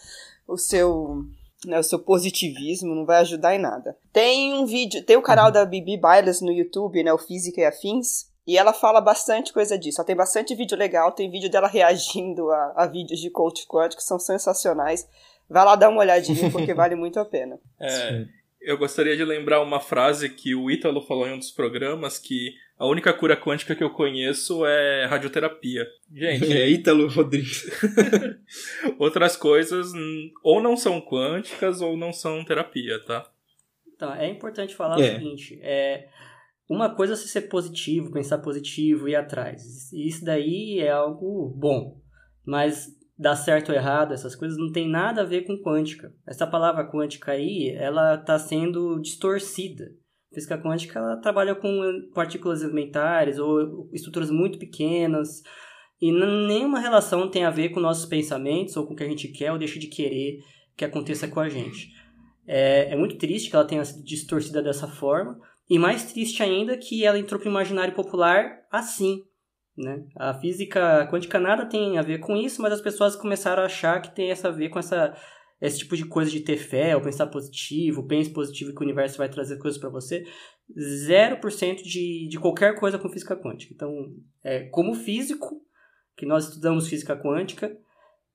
o seu né, o seu positivismo não vai ajudar em nada. Tem um vídeo, tem o canal da Bibi Bailes no YouTube, né, o Física e Afins, e ela fala bastante coisa disso. Ela tem bastante vídeo legal, tem vídeo dela reagindo a, a vídeos de coach quântico que são sensacionais. Vai lá dar uma olhadinha porque vale muito a pena. É, eu gostaria de lembrar uma frase que o Ítalo falou em um dos programas que a única cura quântica que eu conheço é radioterapia. Gente. É Ítalo Rodrigues. outras coisas ou não são quânticas ou não são terapia, tá? Então, é importante falar é. o seguinte: é, uma coisa é ser positivo, pensar positivo e ir atrás. Isso daí é algo bom. Mas dar certo ou errado, essas coisas não tem nada a ver com quântica. Essa palavra quântica aí, ela está sendo distorcida física quântica ela trabalha com partículas elementares ou estruturas muito pequenas e nenhuma relação tem a ver com nossos pensamentos ou com o que a gente quer ou deixa de querer que aconteça com a gente. É, é muito triste que ela tenha sido distorcida dessa forma e mais triste ainda que ela entrou para o imaginário popular assim. Né? A física quântica nada tem a ver com isso, mas as pessoas começaram a achar que tem essa a ver com essa esse tipo de coisa de ter fé, ou pensar positivo, pense positivo que o universo vai trazer coisas para você, 0% de, de qualquer coisa com física quântica. Então, é, como físico, que nós estudamos física quântica,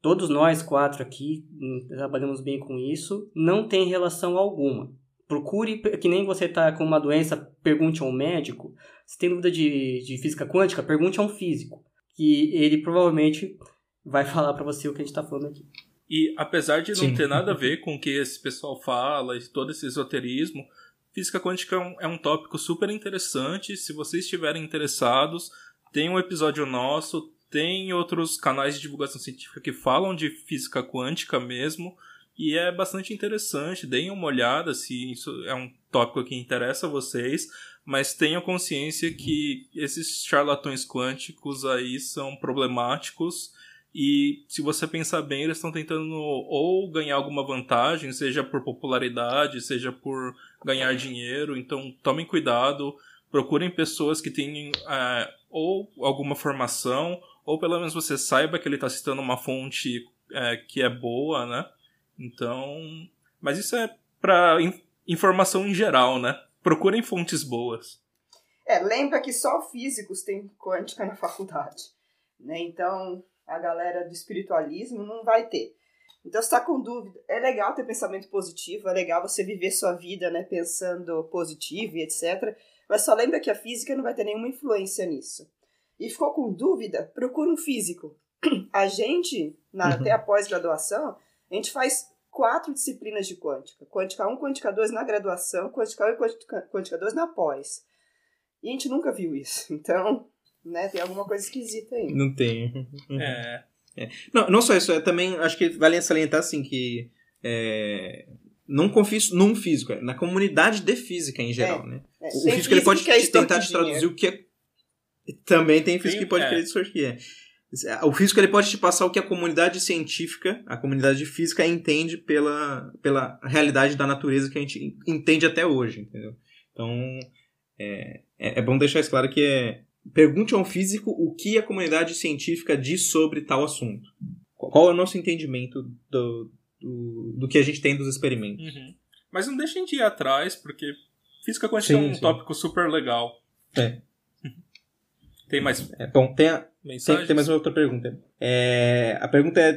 todos nós quatro aqui hum, trabalhamos bem com isso, não tem relação alguma. Procure, que nem você está com uma doença, pergunte a um médico. Se tem dúvida de, de física quântica, pergunte a um físico, que ele provavelmente vai falar para você o que a gente está falando aqui. E apesar de não Sim. ter nada a ver com o que esse pessoal fala e todo esse esoterismo, física quântica é um, é um tópico super interessante. Se vocês estiverem interessados, tem um episódio nosso, tem outros canais de divulgação científica que falam de física quântica mesmo. E é bastante interessante, deem uma olhada se isso é um tópico que interessa a vocês, mas tenham consciência que esses charlatões quânticos aí são problemáticos e se você pensar bem, eles estão tentando ou ganhar alguma vantagem, seja por popularidade, seja por ganhar dinheiro. Então tomem cuidado, procurem pessoas que tenham é, ou alguma formação, ou pelo menos você saiba que ele está citando uma fonte é, que é boa, né? Então. Mas isso é para in informação em geral, né? Procurem fontes boas. É, lembra que só físicos têm quântica na faculdade. Né? Então, a galera do espiritualismo não vai ter. Então, se tá com dúvida, é legal ter pensamento positivo, é legal você viver sua vida, né, pensando positivo e etc. Mas só lembra que a física não vai ter nenhuma influência nisso. E ficou com dúvida? Procura um físico. A gente, na, uhum. até a pós-graduação, a gente faz quatro disciplinas de quântica. Quântica 1, quântica 2 na graduação, quântica 1 e quântica, quântica 2 na pós. E a gente nunca viu isso. Então, né, tem alguma coisa esquisita aí. Não tem. É. É. Não, não só isso, é também acho que vale salientar assim que é, não confio num físico, é na comunidade de física em geral, né? É, O físico ele pode que é te tentar te traduzir o que é. Também tem físico Tem- que pode é. querer distorcer. é. O físico ele pode te passar o que a comunidade científica, a comunidade física entende pela, pela realidade da natureza que a gente entende até hoje, entendeu? Então, é, é, é bom deixar isso claro que é pergunte a um físico o que a comunidade científica diz sobre tal assunto. Qual é o nosso entendimento do, do, do que a gente tem dos experimentos? Uhum. Mas não deixem de ir atrás, porque física quântica Sim, é um sim. tópico super legal. É. Tem mais É, bom, tem, a? Tem, tem mais uma outra pergunta. É, a pergunta é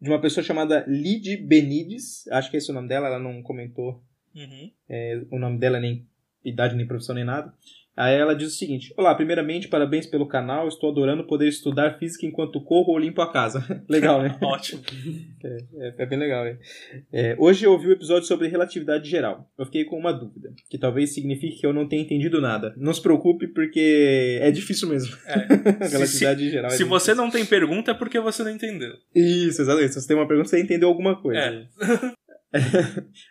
de uma pessoa chamada Lid Benides. Acho que esse é o nome dela, ela não comentou Uhum. é, o nome dela, nem idade, nem profissão, nem nada. Aí ela diz o seguinte: Olá, primeiramente, parabéns pelo canal. Estou adorando poder estudar física enquanto corro ou limpo a casa. legal, né? Ótimo. É, é bem legal, né? É, hoje eu ouvi o episódio sobre relatividade geral. Eu fiquei com uma dúvida, que talvez signifique que eu não tenha entendido nada. Não se preocupe, porque é difícil mesmo. É. relatividade geral. é Se difícil. você não tem pergunta, é porque você não entendeu. Isso, exatamente. Se você tem uma pergunta, você entendeu alguma coisa. É.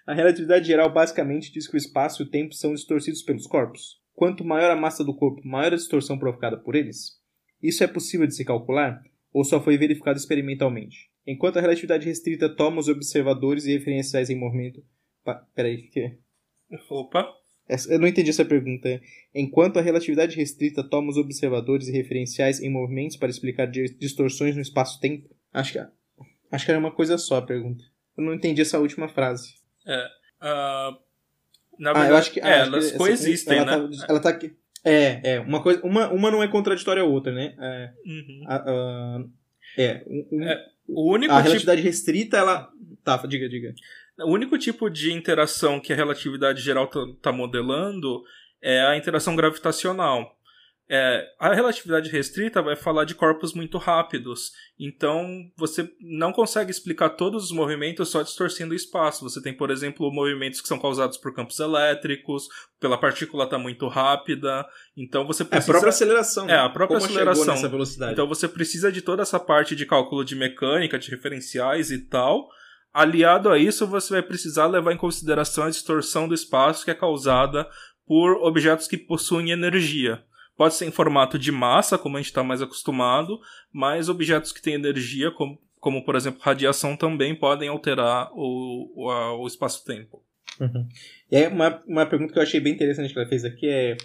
a relatividade geral basicamente diz que o espaço e o tempo são distorcidos pelos corpos. Quanto maior a massa do corpo, maior a distorção provocada por eles. Isso é possível de se calcular ou só foi verificado experimentalmente? Enquanto a relatividade restrita toma os observadores e referenciais em movimento. Pa, peraí, que. Opa. Eu não entendi essa pergunta. Enquanto a relatividade restrita toma os observadores e referenciais em movimentos para explicar di- distorções no espaço-tempo? Acho que, acho que era uma coisa só a pergunta. Eu não entendi essa última frase. Ah, na Ah, verdade, eu acho que. ah, é, acho que elas essa- coexistem, ela né? Tá, ela tá aqui. É, é. Uma, coisa, uma, uma não é contraditória à outra, né? É. Uhum. a- a- é, um- É, O único, a tipo, relatividade restrita, ela. Tá, diga, diga. o único tipo de interação que a relatividade geral está modelando é a interação gravitacional. É, a relatividade restrita vai falar de corpos muito rápidos, então você não consegue explicar todos os movimentos só distorcendo o espaço. Você tem, por exemplo, movimentos que são causados por campos elétricos, pela partícula estar muito rápida, então você É a precisa... própria aceleração. É, a própria Como aceleração. Chegou nessa velocidade. Então você precisa de toda essa parte de cálculo de mecânica, de referenciais e tal. Aliado a isso, você vai precisar levar em consideração a distorção do espaço que é causada por objetos que possuem energia. Pode ser em formato de massa, como a gente está mais acostumado, mas objetos que têm energia, como, como por exemplo radiação, também podem alterar o, o, o espaço-tempo. Uhum. E aí, uma, uma pergunta que eu achei bem interessante que ela fez aqui é,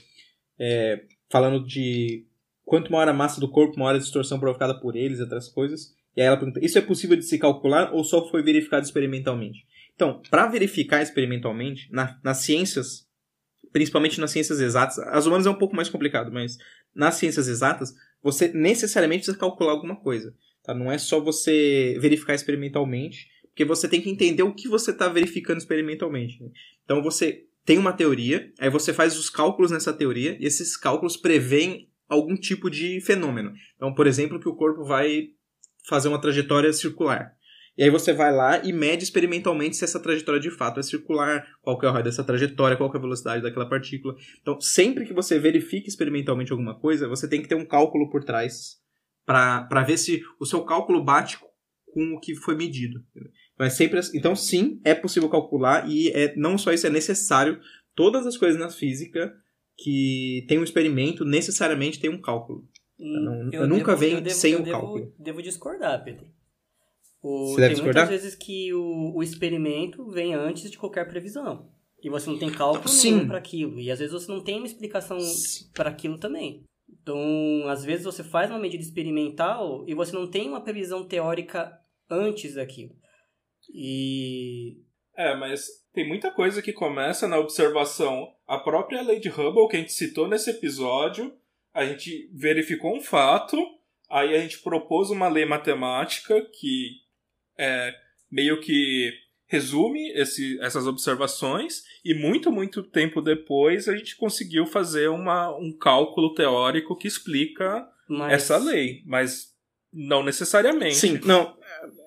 é, falando de quanto maior a massa do corpo, maior a distorção provocada por eles e outras coisas. E aí ela pergunta, isso é possível de se calcular ou só foi verificado experimentalmente? Então, para verificar experimentalmente, na- nas ciências, principalmente nas ciências exatas, as humanas é um pouco mais complicado, mas nas ciências exatas, você necessariamente precisa calcular alguma coisa. Tá? Não é só você verificar experimentalmente, porque você tem que entender o que você está verificando experimentalmente. né? Então você tem uma teoria, aí você faz os cálculos nessa teoria, e esses cálculos preveem algum tipo de fenômeno. Então, por exemplo, que o corpo vai fazer uma trajetória circular. E aí você vai lá e mede experimentalmente se essa trajetória de fato é circular, qual que é o raio dessa trajetória, qual que é a velocidade daquela partícula. Então, sempre que você verifica experimentalmente alguma coisa, você tem que ter um cálculo por trás para ver se o seu cálculo bate com o que foi medido. Então, é sempre assim. então sim, é possível calcular e é, não só isso, é necessário. Todas as coisas na física que tem um experimento necessariamente tem um cálculo. Hum, não- eu nunca venho eu devo, sem eu o devo- cálculo. Devo discordar, Pedro. O- Você deve tem discordar? muitas vezes que o, o experimento vem antes de qualquer previsão. E você não tem cálculo Sim. nenhum para aquilo. E às vezes você não tem uma explicação para aquilo também. Então, às vezes você faz uma medida experimental e você não tem uma previsão teórica antes daquilo. E É, mas tem muita coisa que começa na observação. A própria lei de Hubble, que a gente citou nesse episódio, a gente verificou um fato, aí a gente propôs uma lei matemática que é, meio que resume esse, essas observações, e muito, muito tempo depois a gente conseguiu fazer uma, um cálculo teórico que explica mas essa lei, mas não necessariamente. Sim, não.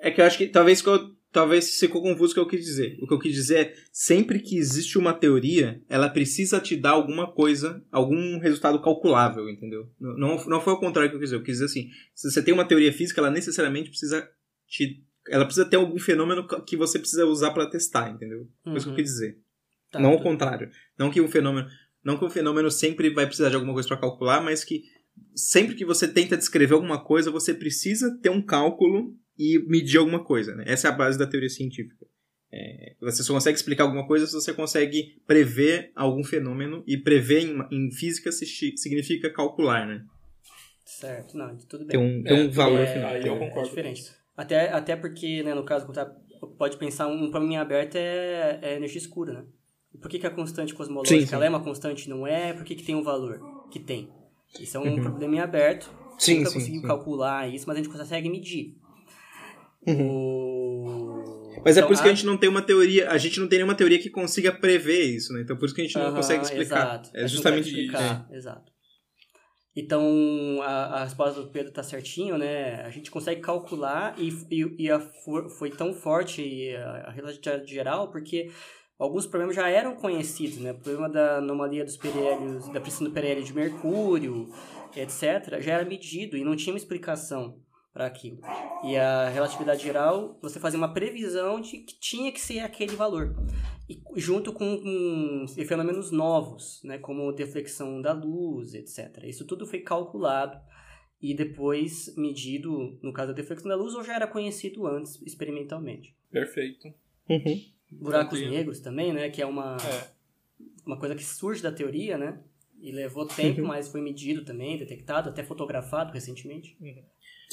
É que eu acho que talvez que eu talvez ficou confuso o que eu quis dizer. O que eu quis dizer é, sempre que existe uma teoria, ela precisa te dar alguma coisa, algum resultado calculável, entendeu? Não, não foi o contrário que eu quis dizer. Eu quis dizer assim, se você tem uma teoria física, ela necessariamente precisa te... Ela precisa ter algum fenômeno que você precisa usar para testar, entendeu? Foi isso que eu quis dizer. Tá, não o tá. contrário. Não que um fenômeno... Não que um fenômeno sempre vai precisar de alguma coisa para calcular, mas que sempre que você tenta descrever alguma coisa, você precisa ter um cálculo e medir alguma coisa. Né? Essa é a base da teoria científica. É, você só consegue explicar alguma coisa se você consegue prever algum fenômeno, e prever em, em física se- significa calcular, né? Certo, não, tudo bem. Tem um, tem um É, valor é, final. Aí eu é concordo. diferente. Até, até porque, né, no caso, tá- pode pensar um problema em aberto é, é energia escura, né? Por que, que a constante cosmológica Sim, sim. ela é uma constante não é? Por que, que tem um valor que tem? Isso é um Uhum. problema em aberto. Sim, Nunca sim, conseguiu sim. calcular isso, mas a gente consegue medir. O... Mas é Então, por isso que a a- gente não tem uma teoria, a gente não tem nenhuma teoria que consiga prever isso, né? Então por isso que a gente não Aham, consegue explicar. Exato. É A justamente explicar, Exato. Então, a, a resposta do Pedro tá certinho, né? A gente consegue calcular e, e, e a foi tão forte a, a relatividade geral porque alguns problemas já eram conhecidos, né? O problema da anomalia dos perihélios, da pressão do periélio de mercúrio, etc., já era medido e não tinha uma explicação para aquilo. E a relatividade geral, você fazia uma previsão de que tinha que ser aquele valor. E junto com, com fenômenos novos, né, como deflexão da luz, etc. Isso tudo foi calculado e depois medido, no caso da deflexão da luz, ou já era conhecido antes experimentalmente. Perfeito. Uhum. Buracos Entendi. negros também, né, que é uma, É. uma coisa que surge da teoria, né, e levou tempo, mas foi medido também, detectado, até fotografado recentemente.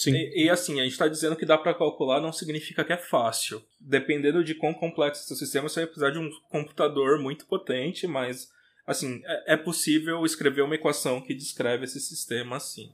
Sim. E, e, assim, a gente está dizendo que dá para calcular não significa que é fácil. Dependendo de quão complexo é seu sistema, você vai precisar de um computador muito potente, mas assim, é, é possível escrever uma equação que descreve esse sistema assim.